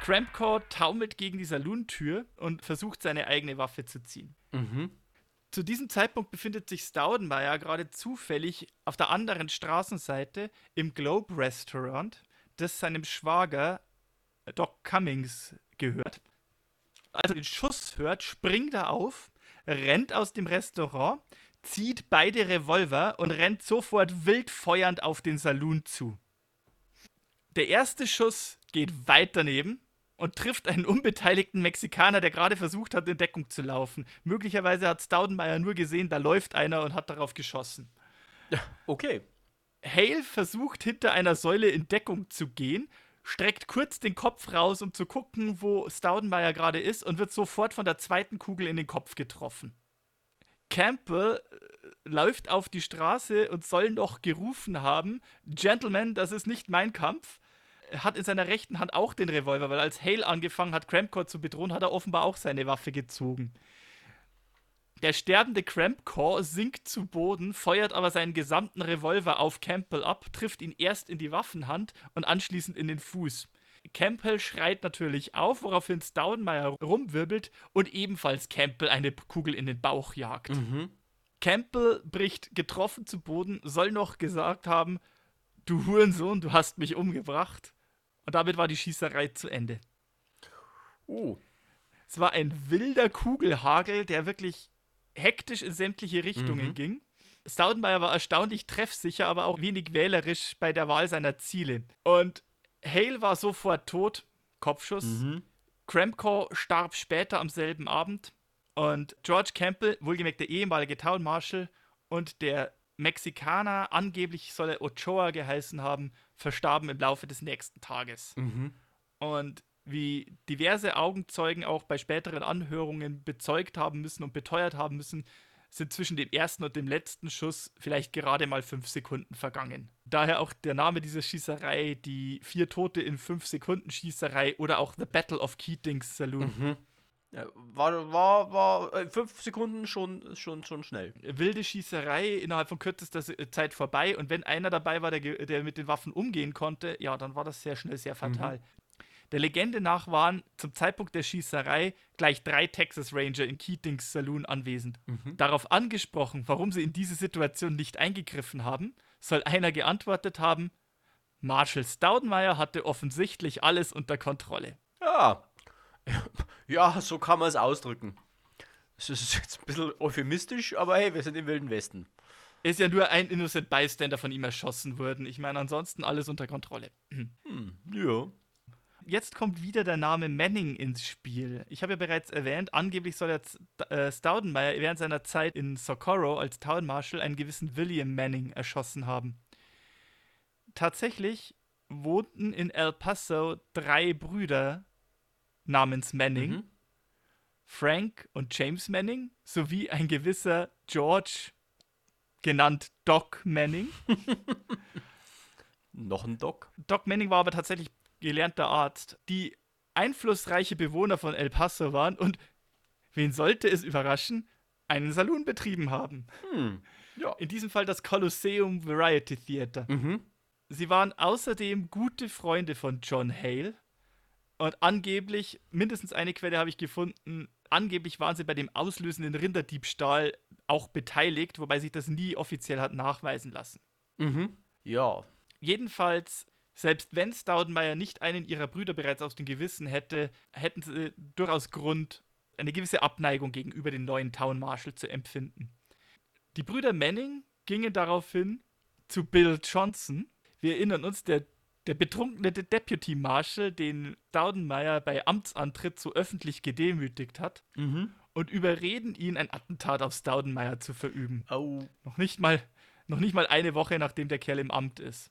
Cramcow taumelt gegen die Salontür und versucht seine eigene Waffe zu ziehen. Mhm. Zu diesem Zeitpunkt befindet sich Staudenmeier gerade zufällig auf der anderen Straßenseite im Globe Restaurant, das seinem Schwager Doc Cummings gehört. Als er den Schuss hört, springt er auf, rennt aus dem Restaurant, zieht beide Revolver und rennt sofort wild feuernd auf den Saloon zu. Der erste Schuss geht weit daneben und trifft einen unbeteiligten Mexikaner, der gerade versucht hat, in Deckung zu laufen. Möglicherweise hat Staudenmeier nur gesehen, da läuft einer und hat darauf geschossen. Okay. Hale versucht hinter einer Säule in Deckung zu gehen, streckt kurz den Kopf raus, um zu gucken, wo Staudenmeier gerade ist und wird sofort von der zweiten Kugel in den Kopf getroffen. Campbell äh, läuft auf die Straße und soll noch gerufen haben: Gentlemen, das ist nicht mein Kampf. Hat in seiner rechten Hand auch den Revolver, weil als Hale angefangen hat, Crampcore zu bedrohen, hat er offenbar auch seine Waffe gezogen. Der sterbende Crampcore sinkt zu Boden, feuert aber seinen gesamten Revolver auf Campbell ab, trifft ihn erst in die Waffenhand und anschließend in den Fuß. Campbell schreit natürlich auf, woraufhin Staudenmeier rumwirbelt und ebenfalls Campbell eine Kugel in den Bauch jagt. Mhm. Campbell bricht getroffen zu Boden, soll noch gesagt haben, du Hurensohn, du hast mich umgebracht. Und damit war die Schießerei zu Ende. Uh. Es war ein wilder Kugelhagel, der wirklich hektisch in sämtliche Richtungen Mhm. ging. Staudenmeier war erstaunlich treffsicher, aber auch wenig wählerisch bei der Wahl seiner Ziele. Und Hale war sofort tot, Kopfschuss. Mhm. Cramco starb später am selben Abend. Und George Campbell, wohlgemerkt der ehemalige Town Marshal, und der Mexikaner, angeblich soll er Ochoa geheißen haben, verstarben im Laufe des nächsten Tages. Mhm. Und wie diverse Augenzeugen auch bei späteren Anhörungen bezeugt haben müssen und beteuert haben müssen, sind zwischen dem ersten und dem letzten Schuss vielleicht gerade mal fünf Sekunden vergangen. Daher auch der Name dieser Schießerei, die vier Tote in fünf Sekunden Schießerei oder auch The Battle of Keatings Saloon. Mhm. Ja, war, war, war äh, fünf Sekunden schon, schon, schon schnell. Wilde Schießerei innerhalb von kürzester Se- Zeit vorbei und wenn einer dabei war, der, der mit den Waffen umgehen konnte, ja, dann war das sehr schnell sehr fatal. Der Legende nach waren zum Zeitpunkt der Schießerei gleich drei Texas Ranger in Keatings Saloon anwesend. Darauf angesprochen, warum sie in diese Situation nicht eingegriffen haben, soll einer geantwortet haben, Marshal Staudenmeier hatte offensichtlich alles unter Kontrolle. Ja. Ja, so kann man es ausdrücken. Es ist jetzt ein bisschen euphemistisch, aber hey, wir sind im Wilden Westen. Ist ja nur ein Innocent Bystander von ihm erschossen worden. Ich meine, ansonsten alles unter Kontrolle. Hm, ja. Jetzt kommt wieder der Name Manning ins Spiel. Ich habe ja bereits erwähnt, angeblich soll jetzt äh, Staudenmeier während seiner Zeit in Socorro als Town Marshal einen gewissen William Manning erschossen haben. Tatsächlich wohnten in El Paso drei Brüder namens Manning, Mhm. Frank und James Manning, sowie ein gewisser George, genannt Doc Manning. Noch ein Doc. Doc Manning war aber tatsächlich gelernter Arzt, die einflussreiche Bewohner von El Paso waren und, wen sollte es überraschen, einen Saloon betrieben haben. Hm. Ja. In diesem Fall das Colosseum Variety Theater. Mhm. Sie waren außerdem gute Freunde von John Hale und angeblich, mindestens eine Quelle habe ich gefunden, angeblich waren sie bei dem auslösenden Rinderdiebstahl auch beteiligt, wobei sich das nie offiziell hat nachweisen lassen. Mhm. Ja. Jedenfalls, selbst wenn Staudenmeier nicht einen ihrer Brüder bereits auf dem Gewissen hätte, hätten sie durchaus Grund, eine gewisse Abneigung gegenüber den neuen Town Marshal zu empfinden. Die Brüder Manning gingen daraufhin zu Bill Johnson. Wir erinnern uns, der, der betrunkene De- Deputy Marshal, den Staudenmeier bei Amtsantritt so öffentlich gedemütigt hat, Mhm. und überreden ihn, ein Attentat auf Staudenmeier zu verüben. Oh. Noch nicht mal, noch nicht mal eine Woche, nachdem der Kerl im Amt ist.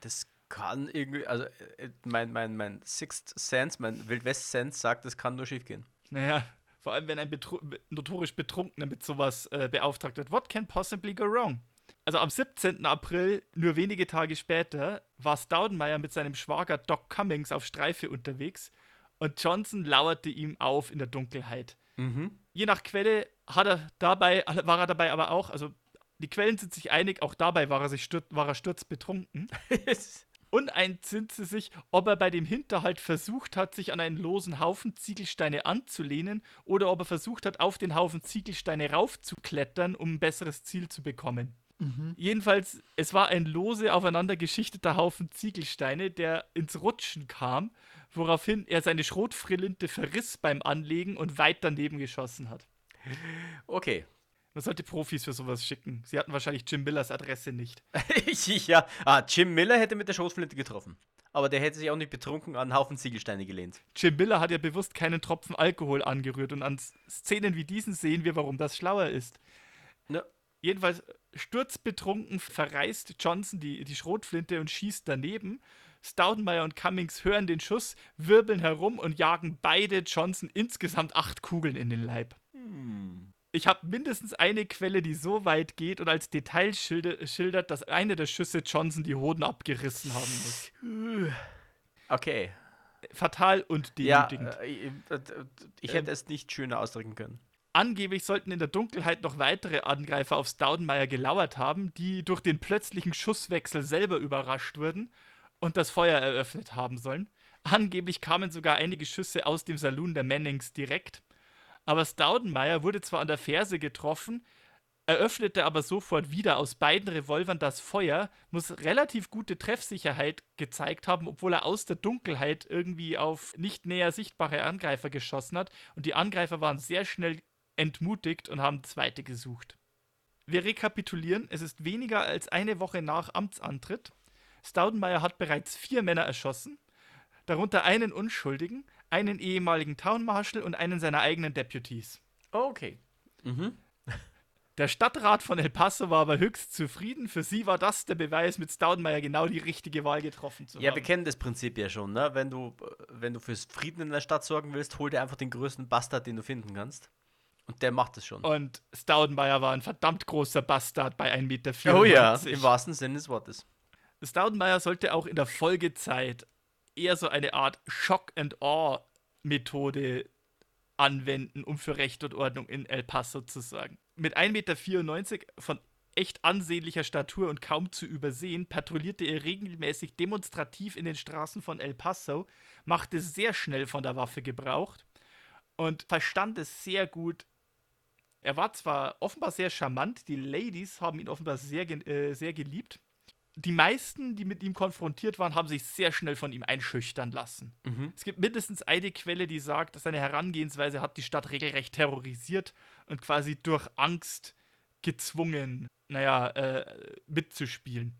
Das Kann irgendwie, also äh, mein, mein, mein Sixth Sense, mein Wildwest Sense sagt, es kann nur schief gehen. Naja, vor allem wenn ein betru notorisch Betrunkener mit sowas äh, beauftragt wird. What can possibly go wrong? Also am 17. April, nur wenige Tage später, war Staudenmeier mit seinem Schwager Doc Cummings auf Streife unterwegs und Johnson lauerte ihm auf in der Dunkelheit. Mhm. Je nach Quelle hat er dabei, war er dabei aber auch, also die Quellen sind sich einig, auch dabei war er, sich stürz, war er sturzbetrunken. Uneinig sind sie sich, ob er bei dem Hinterhalt versucht hat, sich an einen losen Haufen Ziegelsteine anzulehnen oder ob er versucht hat, auf den Haufen Ziegelsteine raufzuklettern, um ein besseres Ziel zu bekommen. Jedenfalls, es war ein lose aufeinander geschichteter Haufen Ziegelsteine, der ins Rutschen kam, woraufhin er seine Schrotfrillinte verriss beim Anlegen und weit daneben geschossen hat. Okay. Man sollte Profis für sowas schicken. Sie hatten wahrscheinlich Jim Millers Adresse nicht. ja, ah, Jim Miller hätte mit der Schrotflinte getroffen. Aber der hätte sich auch nicht betrunken an einen Haufen Ziegelsteine gelehnt. Jim Miller hat ja bewusst keinen Tropfen Alkohol angerührt und an Szenen wie diesen sehen wir, warum das schlauer ist. Ne. Jedenfalls sturzbetrunken verreißt Johnson die, die Schrotflinte und schießt daneben. Staudenmeier und Cummings hören den Schuss, wirbeln herum und jagen beide Johnson insgesamt acht Kugeln in den Leib. Ich habe mindestens eine Quelle, die so weit geht und als Detail schilde, schildert, dass eine der Schüsse Johnson die Hoden abgerissen haben muss. Okay. Fatal und Ja, demütigend. äh, ich, äh, ich hätte es nicht schöner ausdrücken können. Angeblich sollten in der Dunkelheit noch weitere Angreifer auf Staudenmeier gelauert haben, die durch den plötzlichen Schusswechsel selber überrascht wurden und das Feuer eröffnet haben sollen. Angeblich kamen sogar einige Schüsse aus dem Saloon der Mannings direkt. Aber Staudenmeier wurde zwar an der Ferse getroffen, eröffnete aber sofort wieder aus beiden Revolvern das Feuer, muss relativ gute Treffsicherheit gezeigt haben, obwohl er aus der Dunkelheit irgendwie auf nicht näher sichtbare Angreifer geschossen hat. Und die Angreifer waren sehr schnell entmutigt und haben zweite gesucht. Wir rekapitulieren, es ist weniger als eine Woche nach Amtsantritt. Staudenmeier hat bereits vier Männer erschossen, darunter einen Unschuldigen, einen ehemaligen Town Marshal und einen seiner eigenen Deputies. Okay. Mhm. Der Stadtrat von El Paso war aber höchst zufrieden. Für sie war das der Beweis, mit Staudenmeier genau die richtige Wahl getroffen zu Ja, haben. wir kennen das Prinzip ja schon, ne? Wenn du, wenn du fürs Frieden in der Stadt sorgen willst, hol dir einfach den größten Bastard, den du finden kannst. Und der macht es schon. Und Staudenmeier war ein verdammt großer Bastard bei 1,94 Meter. oh ja, im wahrsten Sinne des Wortes. Staudenmeier sollte auch in der Folgezeit eher so eine Art Shock-and-Awe-Methode anwenden, um für Recht und Ordnung in El Paso zu sorgen. Mit 1,94 Meter von echt ansehnlicher Statur und kaum zu übersehen, patrouillierte er regelmäßig demonstrativ in den Straßen von El Paso, machte sehr schnell von der Waffe Gebrauch und verstand es sehr gut. Er war zwar offenbar sehr charmant, die Ladies haben ihn offenbar sehr, äh, sehr geliebt. Die meisten, die mit ihm konfrontiert waren, haben sich sehr schnell von ihm einschüchtern lassen. Mhm. Es gibt mindestens eine Quelle, die sagt, dass seine Herangehensweise hat die Stadt regelrecht terrorisiert und quasi durch Angst gezwungen, naja, äh, mitzuspielen.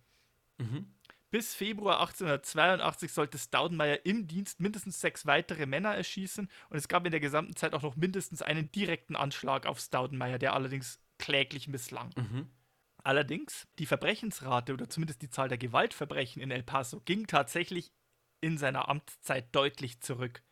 Mhm. Bis Februar 1882 sollte Staudenmeier im Dienst mindestens sechs weitere Männer erschießen und es gab in der gesamten Zeit auch noch mindestens einen direkten Anschlag auf Staudenmeier, der allerdings kläglich misslang. Mhm. Allerdings, die Verbrechensrate oder zumindest die Zahl der Gewaltverbrechen in El Paso ging tatsächlich in seiner Amtszeit deutlich zurück.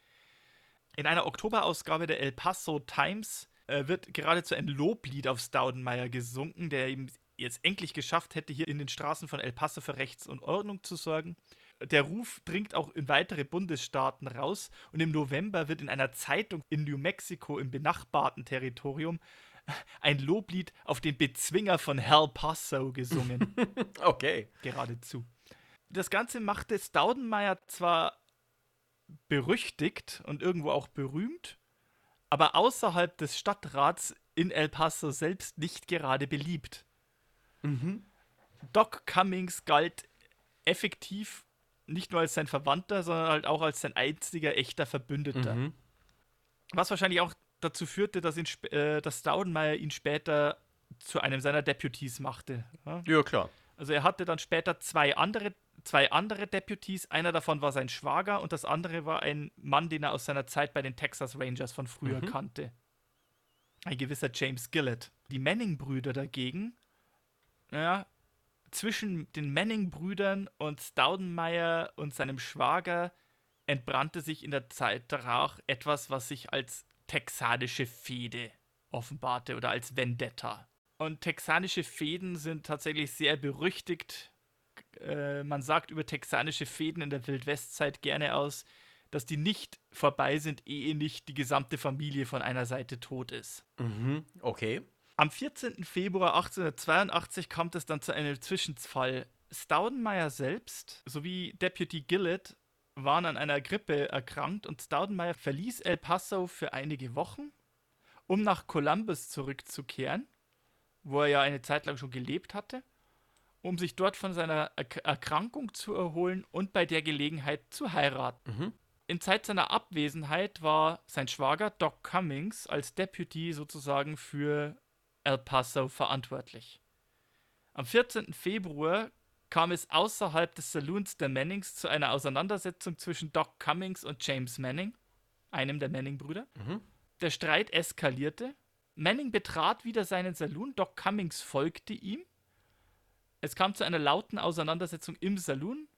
In einer Oktoberausgabe der El Paso Times äh, wird geradezu ein Loblied auf Staudenmeier gesunken, der ihm jetzt endlich geschafft hätte, hier in den Straßen von El Paso für Rechts und Ordnung zu sorgen. Der Ruf dringt auch in weitere Bundesstaaten raus und im November wird in einer Zeitung in New Mexico im benachbarten Territorium ein Loblied auf den Bezwinger von Hell Paso gesungen, Okay. geradezu. Das Ganze machte Staudenmeier zwar berüchtigt und irgendwo auch berühmt, aber außerhalb des Stadtrats in El Paso selbst nicht gerade beliebt. Mhm. Doc Cummings galt effektiv nicht nur als sein Verwandter, sondern halt auch als sein einziger echter Verbündeter. Mhm. Was wahrscheinlich auch dazu führte, dass, ihn, äh, dass Staudenmeier ihn später zu einem seiner Deputies machte. Ja? Ja, klar. Also er hatte dann später zwei andere, zwei andere Deputies. Einer davon war sein Schwager und das andere war ein Mann, den er aus seiner Zeit bei den Texas Rangers von früher Mhm. kannte. Ein gewisser James Gillett. Die Manning-Brüder dagegen, naja, zwischen den Manning-Brüdern und Staudenmeyer und seinem Schwager entbrannte sich in der Zeit darauf etwas, was sich als texanische Fehde offenbarte oder als Vendetta. Und texanische Fäden sind tatsächlich sehr berüchtigt. Äh, man sagt über texanische Fäden in der Wildwestzeit gerne aus, dass die nicht vorbei sind, ehe nicht die gesamte Familie von einer Seite tot ist. Mhm, okay. Am 14. Februar 1882 kommt es dann zu einem Zwischenfall. Staudenmeyer selbst sowie Deputy Gillett waren an einer Grippe erkrankt und Staudenmeyer verließ El Paso für einige Wochen, um nach Columbus zurückzukehren, wo er ja eine Zeit lang schon gelebt hatte, um sich dort von seiner Erkrankung zu erholen und bei der Gelegenheit zu heiraten. Mhm in Zeit seiner Abwesenheit war sein Schwager Doc Cummings als Deputy sozusagen für El Paso verantwortlich. Am 14. Februar kam es außerhalb des Saloons der Mannings zu einer Auseinandersetzung zwischen Doc Cummings und James Manning, einem der Manning-Brüder. Mhm. Der Streit eskalierte. Manning betrat wieder seinen Saloon, Doc Cummings folgte ihm. Es kam zu einer lauten Auseinandersetzung im Saloon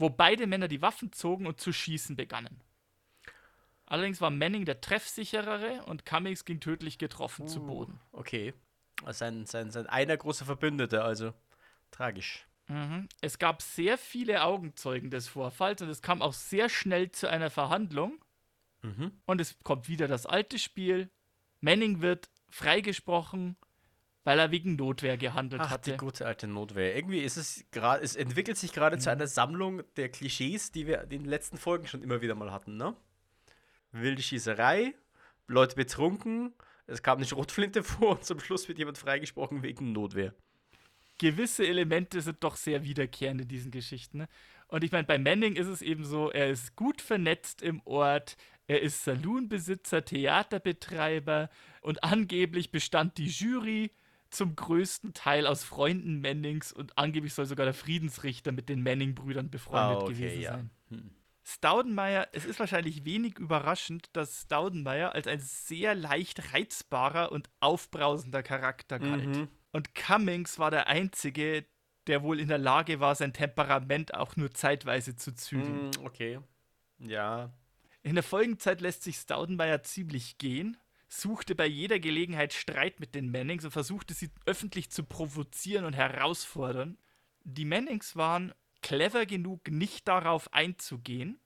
wo beide Männer die Waffen zogen und zu schießen begannen. Allerdings war Manning der treffsicherere und Cummings ging tödlich getroffen uh, zu Boden. Okay. Sein, sein, sein einer großer Verbündeter, also tragisch. Mhm. Es gab sehr viele Augenzeugen des Vorfalls und es kam auch sehr schnell zu einer Verhandlung. Mhm. Und es kommt wieder das alte Spiel. Manning wird freigesprochen weil er wegen Notwehr gehandelt Ach, hatte. Die gute alte Notwehr. Irgendwie ist es gerade, es entwickelt sich gerade mhm. zu einer Sammlung der Klischees, die wir in den letzten Folgen schon immer wieder mal hatten, ne? Wilde Schießerei, Leute betrunken, es kam eine Schrotflinte vor und zum Schluss wird jemand freigesprochen wegen Notwehr. Gewisse Elemente sind doch sehr wiederkehrend in diesen Geschichten. Ne? Und ich meine, bei Manning ist es eben so, er ist gut vernetzt im Ort, er ist Saloonbesitzer, Theaterbetreiber und angeblich bestand die Jury zum größten Teil aus Freunden Mannings und angeblich soll sogar der Friedensrichter mit den Manning-Brüdern befreundet ah, okay, gewesen ja. sein. Hm. Staudenmeier, es ist wahrscheinlich wenig überraschend, dass Staudenmeier als ein sehr leicht reizbarer und aufbrausender Charakter galt. Mhm. Und Cummings war der Einzige, der wohl in der Lage war, sein Temperament auch nur zeitweise zu zügeln. Mhm, okay. Ja. In der Folgenzeit lässt sich Staudenmeier ziemlich gehen suchte bei jeder Gelegenheit Streit mit den Mannings und versuchte sie öffentlich zu provozieren und herausfordern. Die Mannings waren clever genug, nicht darauf einzugehen,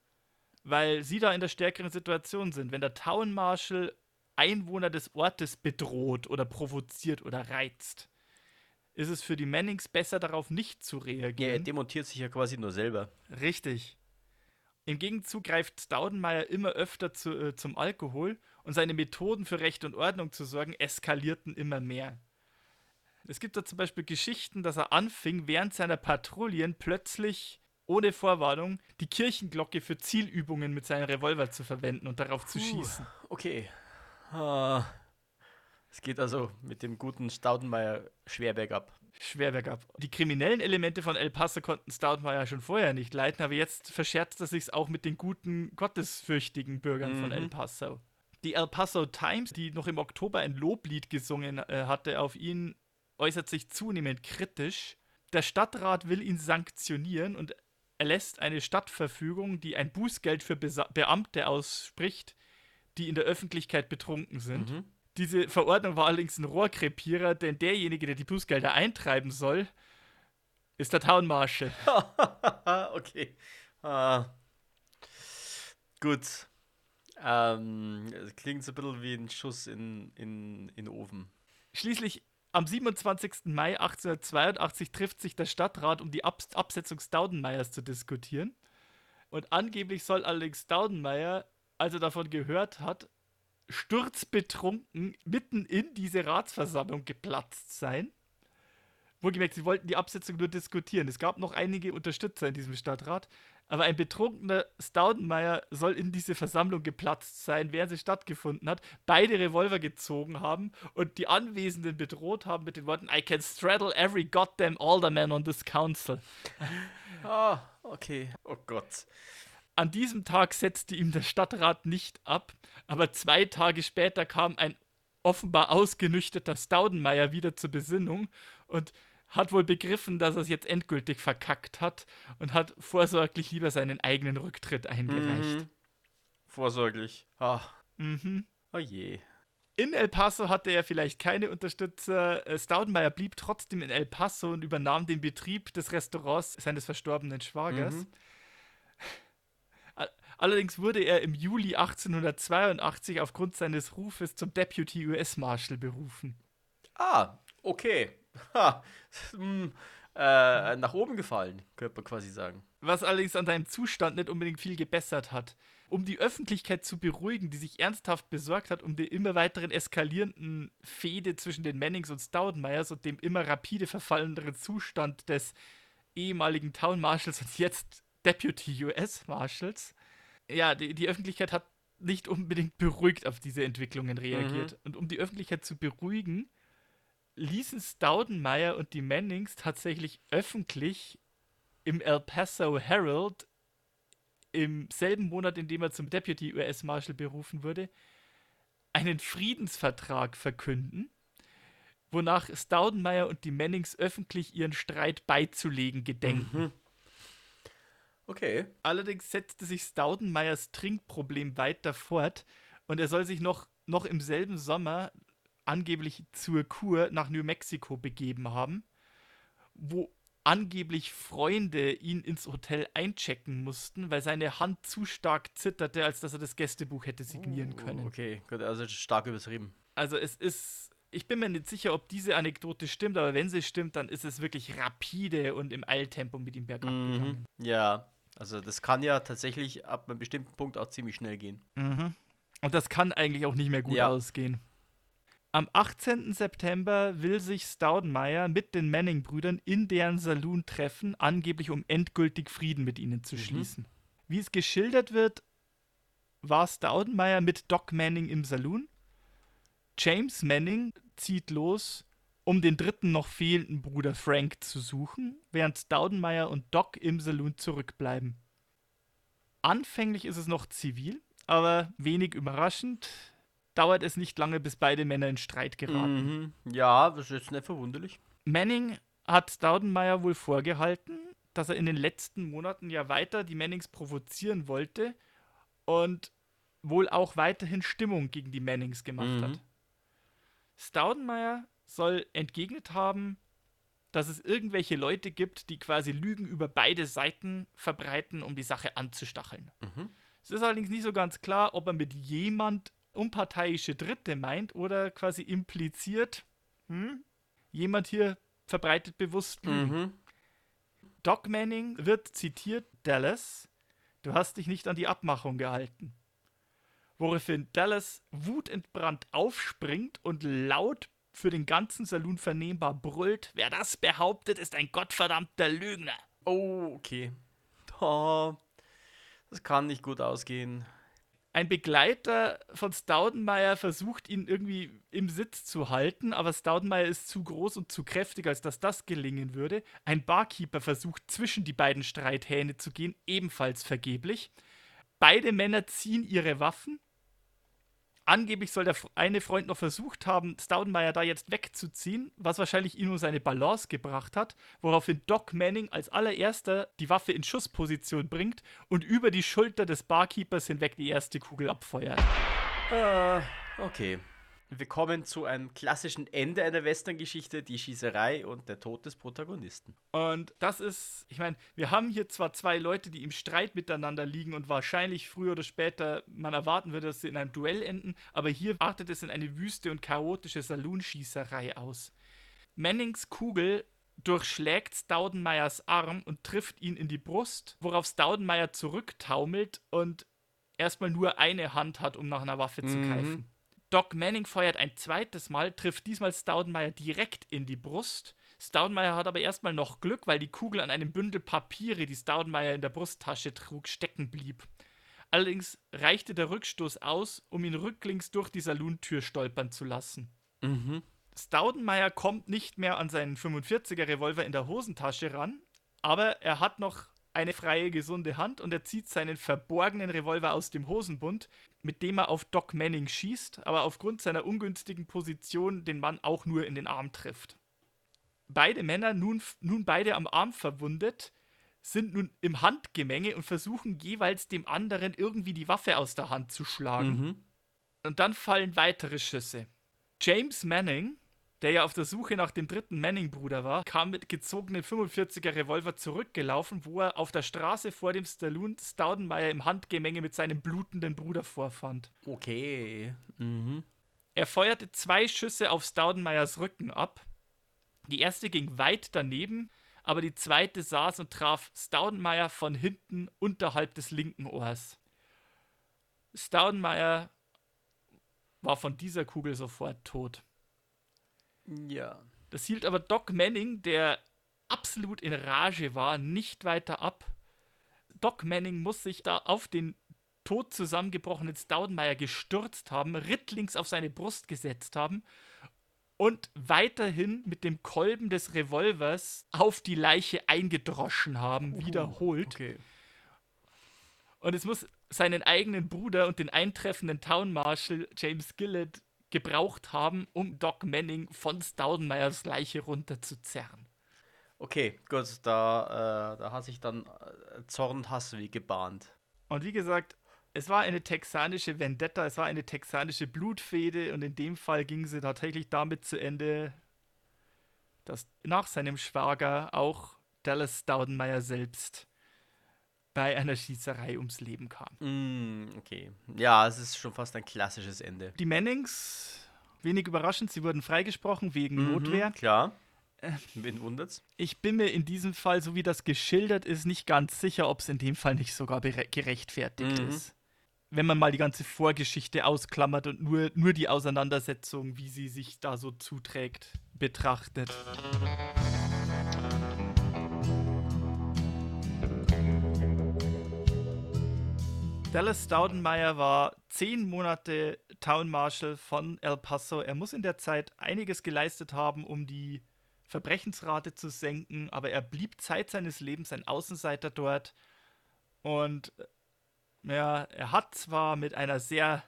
weil sie da in der stärkeren Situation sind. Wenn der Town Marshal Einwohner des Ortes bedroht oder provoziert oder reizt, ist es für die Mannings besser, darauf nicht zu reagieren. Ja, er demontiert sich ja quasi nur selber. Richtig. Im Gegenzug greift Staudenmeier immer öfter zu, äh, zum Alkohol und seine Methoden für Recht und Ordnung zu sorgen eskalierten immer mehr. Es gibt da zum Beispiel Geschichten, dass er anfing, während seiner Patrouillen plötzlich ohne Vorwarnung die Kirchenglocke für Zielübungen mit seinem Revolver zu verwenden und darauf Puh, zu schießen. Okay. Ah. Es geht also mit dem guten Staudenmeier schwer bergab schwer bergab. Die kriminellen Elemente von El Paso konnten Stoudemire schon vorher nicht leiten, aber jetzt verscherzt er sich auch mit den guten, gottesfürchtigen Bürgern mhm. von El Paso. Die El Paso Times, die noch im Oktober ein Loblied gesungen äh, hatte auf ihn, äußert sich zunehmend kritisch. Der Stadtrat will ihn sanktionieren und erlässt eine Stadtverfügung, die ein Bußgeld für Besa Beamte ausspricht, die in der Öffentlichkeit betrunken sind. Mhm. Diese Verordnung war allerdings ein Rohrkrepierer, denn derjenige, der die Bußgelder eintreiben soll, ist der Town Marshal. okay. Ah. Gut. Ähm, klingt so ein bisschen wie ein Schuss in, in, in Ofen. Schließlich am 27. Mai 1882 trifft sich der Stadtrat, um die Ab Absetzung Staudenmeyers zu diskutieren. Und angeblich soll allerdings Staudenmeyer, als er davon gehört hat, sturzbetrunken mitten in diese Ratsversammlung geplatzt sein. Wohlgemerkt, sie wollten die Absetzung nur diskutieren. Es gab noch einige Unterstützer in diesem Stadtrat, aber ein betrunkener Staudenmeier soll in diese Versammlung geplatzt sein, während sie stattgefunden hat, beide Revolver gezogen haben und die Anwesenden bedroht haben mit den Worten I can straddle every goddamn alderman on this council. Ah, oh, okay. Oh Gott. An diesem Tag setzte ihm der Stadtrat nicht ab, aber zwei Tage später kam ein offenbar ausgenüchterter Staudenmeier wieder zur Besinnung und hat wohl begriffen, dass er es jetzt endgültig verkackt hat und hat vorsorglich lieber seinen eigenen Rücktritt eingereicht. Mhm. Vorsorglich. Ach, Mhm. oh je. In El Paso hatte er vielleicht keine Unterstützer. Äh, Staudenmayer blieb trotzdem in El Paso und übernahm den Betrieb des Restaurants seines verstorbenen Schwagers. Mhm. All- Allerdings wurde er im Juli 1882 aufgrund seines Rufes zum Deputy US Marshal berufen. Ah, okay. Ha. Hm, äh, nach oben gefallen, könnte man quasi sagen. Was allerdings an seinem Zustand nicht unbedingt viel gebessert hat. Um die Öffentlichkeit zu beruhigen, die sich ernsthaft besorgt hat um die immer weiteren eskalierenden Fehde zwischen den Mannings und Staudenmeyers und dem immer rapide verfallenderen Zustand des ehemaligen Town Marshals und jetzt Deputy US Marshals. Ja, die, die Öffentlichkeit hat nicht unbedingt beruhigt auf diese Entwicklungen reagiert. Und um die Öffentlichkeit zu beruhigen, ließen Staudenmeyer und die Mannings tatsächlich öffentlich im El Paso Herald im selben Monat, in dem er zum Deputy US Marshal berufen wurde, einen Friedensvertrag verkünden, wonach Staudenmeyer und die Mannings öffentlich ihren Streit beizulegen gedenken. Okay. Allerdings setzte sich Staudenmeyers Trinkproblem weiter fort und er soll sich noch, noch im selben Sommer angeblich zur Kur nach New Mexico begeben haben, wo angeblich Freunde ihn ins Hotel einchecken mussten, weil seine Hand zu stark zitterte, als dass er das Gästebuch hätte signieren können. Okay, gut, also stark übertrieben. Also es ist, ich bin mir nicht sicher, ob diese Anekdote stimmt, aber wenn sie stimmt, dann ist es wirklich rapide und im Eiltempo mit ihm bergab gegangen. Mhm. Ja, also das kann ja tatsächlich ab einem bestimmten Punkt auch ziemlich schnell gehen. Mhm. Und das kann eigentlich auch nicht mehr gut Ja. ausgehen. Am 18. September will sich Staudenmeier mit den Manning-Brüdern in deren Saloon treffen, angeblich um endgültig Frieden mit ihnen zu Mhm. schließen. Wie es geschildert wird, war Staudenmeier mit Doc Manning im Saloon. James Manning zieht los, um den dritten noch fehlenden Bruder Frank zu suchen, während Staudenmeier und Doc im Saloon zurückbleiben. Anfänglich ist es noch zivil, aber wenig überraschend dauert es nicht lange, bis beide Männer in Streit geraten. Mhm. Ja, das ist jetzt nicht verwunderlich. Manning hat Staudenmeier wohl vorgehalten, dass er in den letzten Monaten ja weiter die Mannings provozieren wollte und wohl auch weiterhin Stimmung gegen die Mannings gemacht Mhm. hat. Staudenmeier soll entgegnet haben, dass es irgendwelche Leute gibt, die quasi Lügen über beide Seiten verbreiten, um die Sache anzustacheln. Mhm. Es ist allerdings nicht so ganz klar, ob er mit jemand unparteiische Dritte meint oder quasi impliziert, hm, jemand hier verbreitet bewusst. Mhm. Doc Manning wird zitiert, Dallas, du hast dich nicht an die Abmachung gehalten. Woraufhin Dallas wutentbrannt aufspringt und laut für den ganzen Saloon vernehmbar brüllt, wer das behauptet, ist ein gottverdammter Lügner. Oh, okay. Oh, das kann nicht gut ausgehen. Ein Begleiter von Staudenmeier versucht, ihn irgendwie im Sitz zu halten, aber Staudenmeier ist zu groß und zu kräftig, als dass das gelingen würde. Ein Barkeeper versucht, zwischen die beiden Streithähne zu gehen, ebenfalls vergeblich. Beide Männer ziehen ihre Waffen. Angeblich soll der eine Freund noch versucht haben, Staudenmeier da jetzt wegzuziehen, was wahrscheinlich ihn um seine Balance gebracht hat, woraufhin Doc Manning als allererster die Waffe in Schussposition bringt und über die Schulter des Barkeepers hinweg die erste Kugel abfeuert. Äh, okay. Wir kommen zu einem klassischen Ende einer Western-Geschichte, die Schießerei und der Tod des Protagonisten. Und das ist, ich meine, wir haben hier zwar zwei Leute, die im Streit miteinander liegen und wahrscheinlich früher oder später man erwarten würde, dass sie in einem Duell enden, aber hier artet es in eine wüste und chaotische Saloonschießerei aus. Mannings Kugel durchschlägt Staudenmeyers Arm und trifft ihn in die Brust, worauf Staudenmeyer zurücktaumelt und erstmal nur eine Hand hat, um nach einer Waffe zu Mhm. Doc Manning feuert ein zweites Mal, trifft diesmal Staudenmeier direkt in die Brust. Staudenmeier hat aber erstmal noch Glück, weil die Kugel an einem Bündel Papiere, die Staudenmeier in der Brusttasche trug, stecken blieb. Allerdings reichte der Rückstoß aus, um ihn rücklings durch die Saluntür stolpern zu lassen. Mhm. Staudenmeier kommt nicht mehr an seinen 45er Revolver in der Hosentasche ran, aber er hat noch eine freie, gesunde Hand und er zieht seinen verborgenen Revolver aus dem Hosenbund, mit dem er auf Doc Manning schießt, aber aufgrund seiner ungünstigen Position den Mann auch nur in den Arm trifft. beide Männer, nun, nun beide am Arm verwundet, sind nun im Handgemenge und versuchen jeweils dem anderen irgendwie die Waffe aus der Hand zu schlagen. Mhm. Und dann fallen weitere Schüsse. James Manning, der ja auf der Suche nach dem dritten Manning-Bruder war, kam mit gezogenen 45er Revolver zurückgelaufen, wo er auf der Straße vor dem Stallone Staudenmeier im Handgemenge mit seinem blutenden Bruder vorfand. Okay. Mhm. Er feuerte zwei Schüsse auf Staudenmeiers Rücken ab. Die erste ging weit daneben, aber die zweite saß und traf Staudenmeier von hinten unterhalb des linken Ohrs. Staudenmeier war von dieser Kugel sofort tot. Ja. Das hielt aber Doc Manning, der absolut in Rage war, nicht weiter ab. Doc Manning muss sich da auf den tot zusammengebrochenen Staudenmeier gestürzt haben, rittlings auf seine Brust gesetzt haben und weiterhin mit dem Kolben des Revolvers auf die Leiche eingedroschen haben, wiederholt. Okay. Und es muss seinen eigenen Bruder und den eintreffenden Town Marshal James Gillett gebraucht haben, um Doc Manning von Staudenmeyers Leiche runterzuzerren. Okay, gut, da, äh, da hat sich dann äh, Zorn Hass wie gebahnt. Und wie gesagt, es war eine texanische Vendetta, es war eine texanische Blutfehde und in dem Fall ging sie tatsächlich damit zu Ende, dass nach seinem Schwager auch Dallas Staudenmeyer selbst bei einer Schießerei ums Leben kam. Mm, okay. Ja, es ist schon fast ein klassisches Ende. Die Mannings, wenig überraschend, sie wurden freigesprochen wegen Mhm, Notwehr. Klar. Wen wundert's? Ich bin mir in diesem Fall, so wie das geschildert ist, nicht ganz sicher, ob es in dem Fall nicht sogar gerechtfertigt Mhm. ist. Wenn man mal die ganze Vorgeschichte ausklammert und nur, nur die Auseinandersetzung, wie sie sich da so zuträgt, betrachtet. Dallas Staudenmeier war zehn Monate Town Marshal von El Paso. Er muss in der Zeit einiges geleistet haben, um die Verbrechensrate zu senken, aber er blieb Zeit seines Lebens ein Außenseiter dort. Und äh, ja, er hat zwar mit einer sehr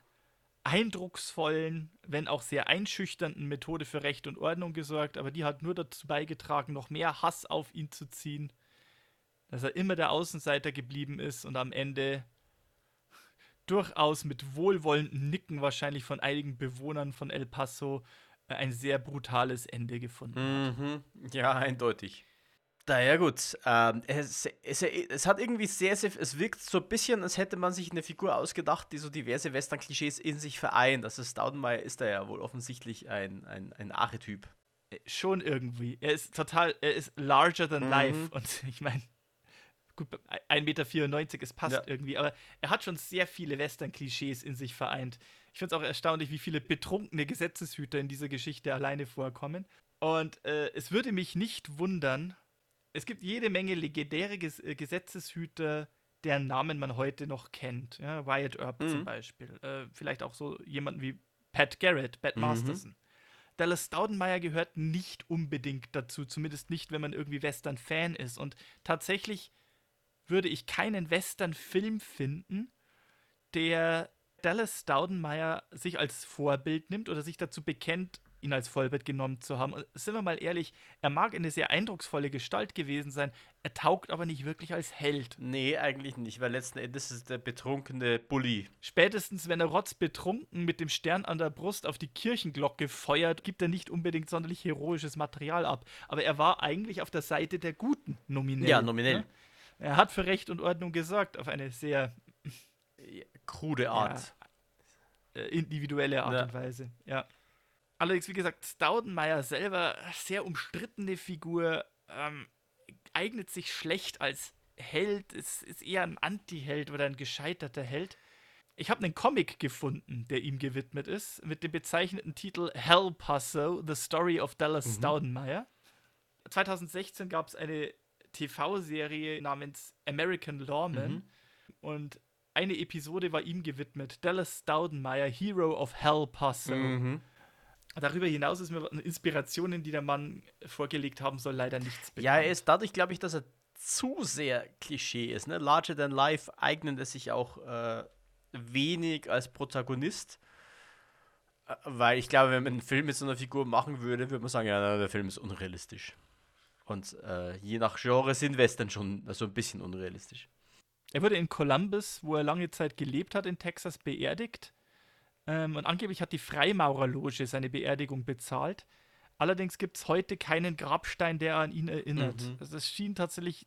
eindrucksvollen, wenn auch sehr einschüchternden Methode für Recht und Ordnung gesorgt, aber die hat nur dazu beigetragen, noch mehr Hass auf ihn zu ziehen, dass er immer der Außenseiter geblieben ist und am Ende durchaus mit wohlwollenden Nicken wahrscheinlich von einigen Bewohnern von El Paso äh, ein sehr brutales Ende gefunden. Mhm. Ja, eindeutig. Naja, gut. Ähm, es, es, es hat irgendwie sehr, sehr. Es wirkt so ein bisschen, als hätte man sich eine Figur ausgedacht, die so diverse Western-Klischees in sich vereint. Also Staudenmeier ist da ja wohl offensichtlich ein, ein, ein Archetyp. Äh, Schon irgendwie. Er ist total, er ist larger than Mhm. life. Und ich meine, gut, 1,94 Meter, es passt Ja. irgendwie, aber er hat schon sehr viele Western-Klischees in sich vereint. Ich finde es auch erstaunlich, wie viele betrunkene Gesetzeshüter in dieser Geschichte alleine vorkommen. Und äh, es würde mich nicht wundern, es gibt jede Menge legendäre Ges äh, Gesetzeshüter, deren Namen man heute noch kennt. Ja, Wyatt Earp zum Mhm. Beispiel. Äh, vielleicht auch so jemanden wie Pat Garrett, Pat Mhm. Masterson. Dallas Staudenmeier gehört nicht unbedingt dazu, zumindest nicht, wenn man irgendwie Western-Fan ist. Und tatsächlich würde ich keinen Western-Film finden, der Dallas Staudenmeier sich als Vorbild nimmt oder sich dazu bekennt, ihn als Vollbild genommen zu haben. Und sind wir mal ehrlich, er mag eine sehr eindrucksvolle Gestalt gewesen sein, er taugt aber nicht wirklich als Held. Nee, eigentlich nicht, weil letzten Endes ist der betrunkene Bully. Spätestens, wenn er rotzbetrunken mit dem Stern an der Brust auf die Kirchenglocke feuert, gibt er nicht unbedingt sonderlich heroisches Material ab. Aber er war eigentlich auf der Seite der Guten, nominell. Ja, nominell. ne? Er hat für Recht und Ordnung gesorgt, auf eine sehr Krude Art. äh, individuelle Art Ja. und Weise. Ja. Allerdings, wie gesagt, Staudenmeier selber, sehr umstrittene Figur, ähm, eignet sich schlecht als Held, ist, ist eher ein Anti-Held oder ein gescheiterter Held. Ich habe einen Comic gefunden, der ihm gewidmet ist, mit dem bezeichneten Titel Hell Paso, The Story of Dallas Staudenmeier. 2016 gab es eine TV-Serie namens American Lawman und eine Episode war ihm gewidmet, Dallas Staudenmeier, Hero of Hell Paso. Mhm. Darüber hinaus ist mir Inspirationen, die der Mann vorgelegt haben soll, leider nichts Ja, er ist dadurch, glaube ich, dass er zu sehr Klischee ist. Ne? Larger than life eignet es sich auch äh, wenig als Protagonist. Äh, Weil ich glaube, wenn man einen Film mit so einer Figur machen würde, würde man sagen, ja, der Film ist unrealistisch. Und äh, je nach Genre sind Western schon so ein bisschen unrealistisch. Er wurde in Columbus, wo er lange Zeit gelebt hat, in Texas, beerdigt. Ähm, und angeblich hat die Freimaurerloge seine Beerdigung bezahlt. Allerdings gibt es heute keinen Grabstein, der an ihn erinnert. Mhm. Also es schien tatsächlich,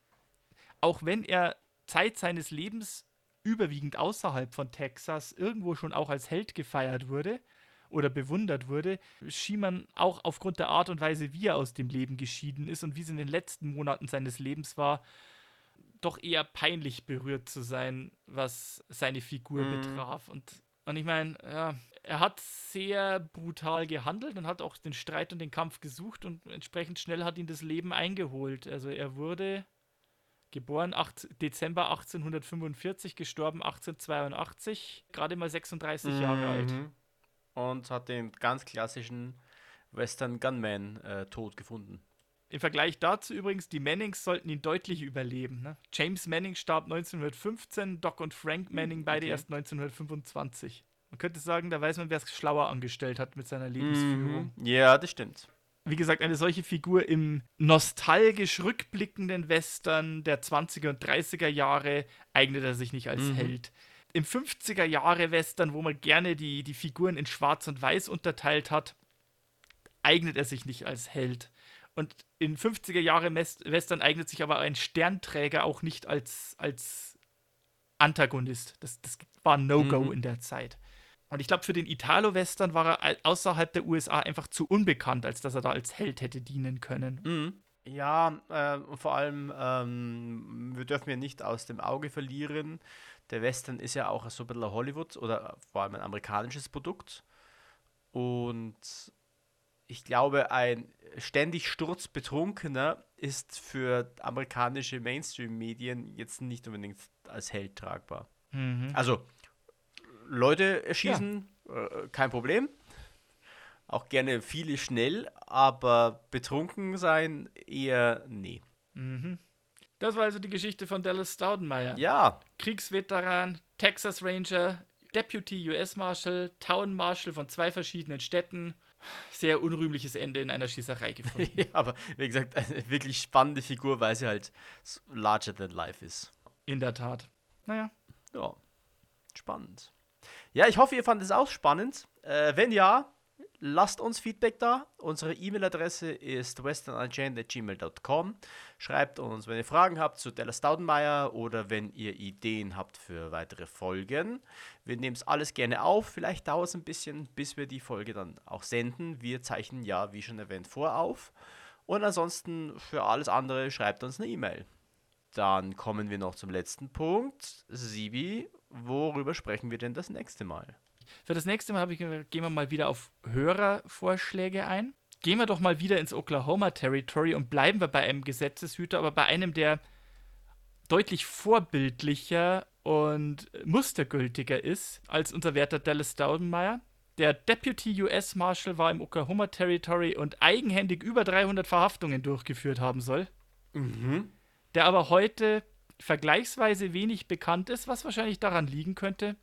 auch wenn er Zeit seines Lebens überwiegend außerhalb von Texas irgendwo schon auch als Held gefeiert wurde oder bewundert wurde, schien man auch aufgrund der Art und Weise, wie er aus dem Leben geschieden ist und wie es in den letzten Monaten seines Lebens war, doch eher peinlich berührt zu sein, was seine Figur Mhm. betraf. Und, und ich meine, ja, er hat sehr brutal gehandelt und hat auch den Streit und den Kampf gesucht und entsprechend schnell hat ihn das Leben eingeholt. Also er wurde geboren 8, Dezember 1845, gestorben 1882, gerade mal 36 Jahre alt. Und hat den ganz klassischen Western Gunman äh, tot gefunden. Im Vergleich dazu übrigens, die Mannings sollten ihn deutlich überleben. Ne? James Manning starb 1915, Doc und Frank Manning beide okay. erst 1925. Man könnte sagen, da weiß man, wer es schlauer angestellt hat mit seiner Lebensführung. Mhm. Ja, das stimmt. Wie gesagt, eine solche Figur im nostalgisch rückblickenden Western der 20er und 30er Jahre eignet er sich nicht als Mhm. Held. Im 50er Jahre Western, wo man gerne die, die Figuren in Schwarz und Weiß unterteilt hat, eignet er sich nicht als Held. Und in 50er Jahre Western eignet sich aber ein Sternträger auch nicht als, als Antagonist. Das, das war ein No-Go Mhm. in der Zeit. Und ich glaube, für den Italo-Western war er au- außerhalb der USA einfach zu unbekannt, als dass er da als Held hätte dienen können. Mhm. Ja, äh, und vor allem, ähm, wir dürfen ja nicht aus dem Auge verlieren. Der Western ist ja auch so ein bisschen ein Hollywood oder vor allem ein amerikanisches Produkt. Und ich glaube, ein ständig sturzbetrunkener ist für amerikanische Mainstream-Medien jetzt nicht unbedingt als Held tragbar. Mhm. Also, Leute erschießen, äh, kein Problem. Auch gerne viele schnell, aber betrunken sein eher nee. Mhm. Das war also die Geschichte von Dallas Staudenmayer. Ja, Kriegsveteran, Texas Ranger, Deputy US Marshal, Town Marshal von zwei verschiedenen Städten. Sehr unrühmliches Ende in einer Schießerei gefunden. ja, aber wie gesagt, eine wirklich spannende Figur, weil sie halt larger than life ist. in der Tat. Naja, Ja, spannend. Ja, ich hoffe, ihr fandet es auch spannend. Äh, wenn ja, lasst uns Feedback da. Unsere E-Mail-Adresse ist westernagenda.gmail.com. Schreibt uns, wenn ihr Fragen habt zu Dallas Staudenmeier oder wenn ihr Ideen habt für weitere Folgen. Wir nehmen es alles gerne auf. Vielleicht dauert es ein bisschen, bis wir die Folge dann auch senden. Wir zeichnen ja, wie schon erwähnt, vorauf. Und ansonsten für alles andere schreibt uns eine E-Mail. Dann kommen wir noch zum letzten Punkt. Sibi, worüber sprechen wir denn das nächste Mal? Für das nächste Mal ich, gehen wir mal wieder auf Hörervorschläge ein. Gehen wir doch mal wieder ins Oklahoma Territory und bleiben wir bei einem Gesetzeshüter, aber bei einem, der deutlich vorbildlicher und mustergültiger ist als unser werter Dallas Staudenmayer. Der Deputy US Marshal war im Oklahoma Territory und eigenhändig über 300 Verhaftungen durchgeführt haben soll. Mhm. der aber heute vergleichsweise wenig bekannt ist, was wahrscheinlich daran liegen könnte,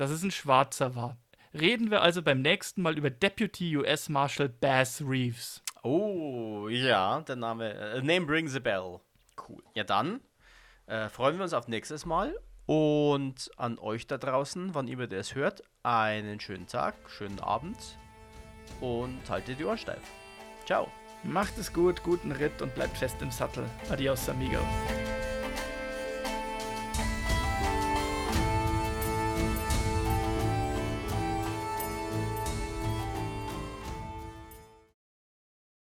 dass es ein Schwarzer war. Reden wir also beim nächsten Mal über Deputy US Marshal Bass Reeves. Oh, ja, der Name, äh, Name rings a bell. Cool. Ja, dann äh, freuen wir uns auf nächstes Mal und an euch da draußen, wann immer ihr das hört, einen schönen Tag, schönen Abend und haltet die Ohren steif. Ciao. Macht es gut, guten Ritt und bleibt fest im Sattel. Adios, amigos.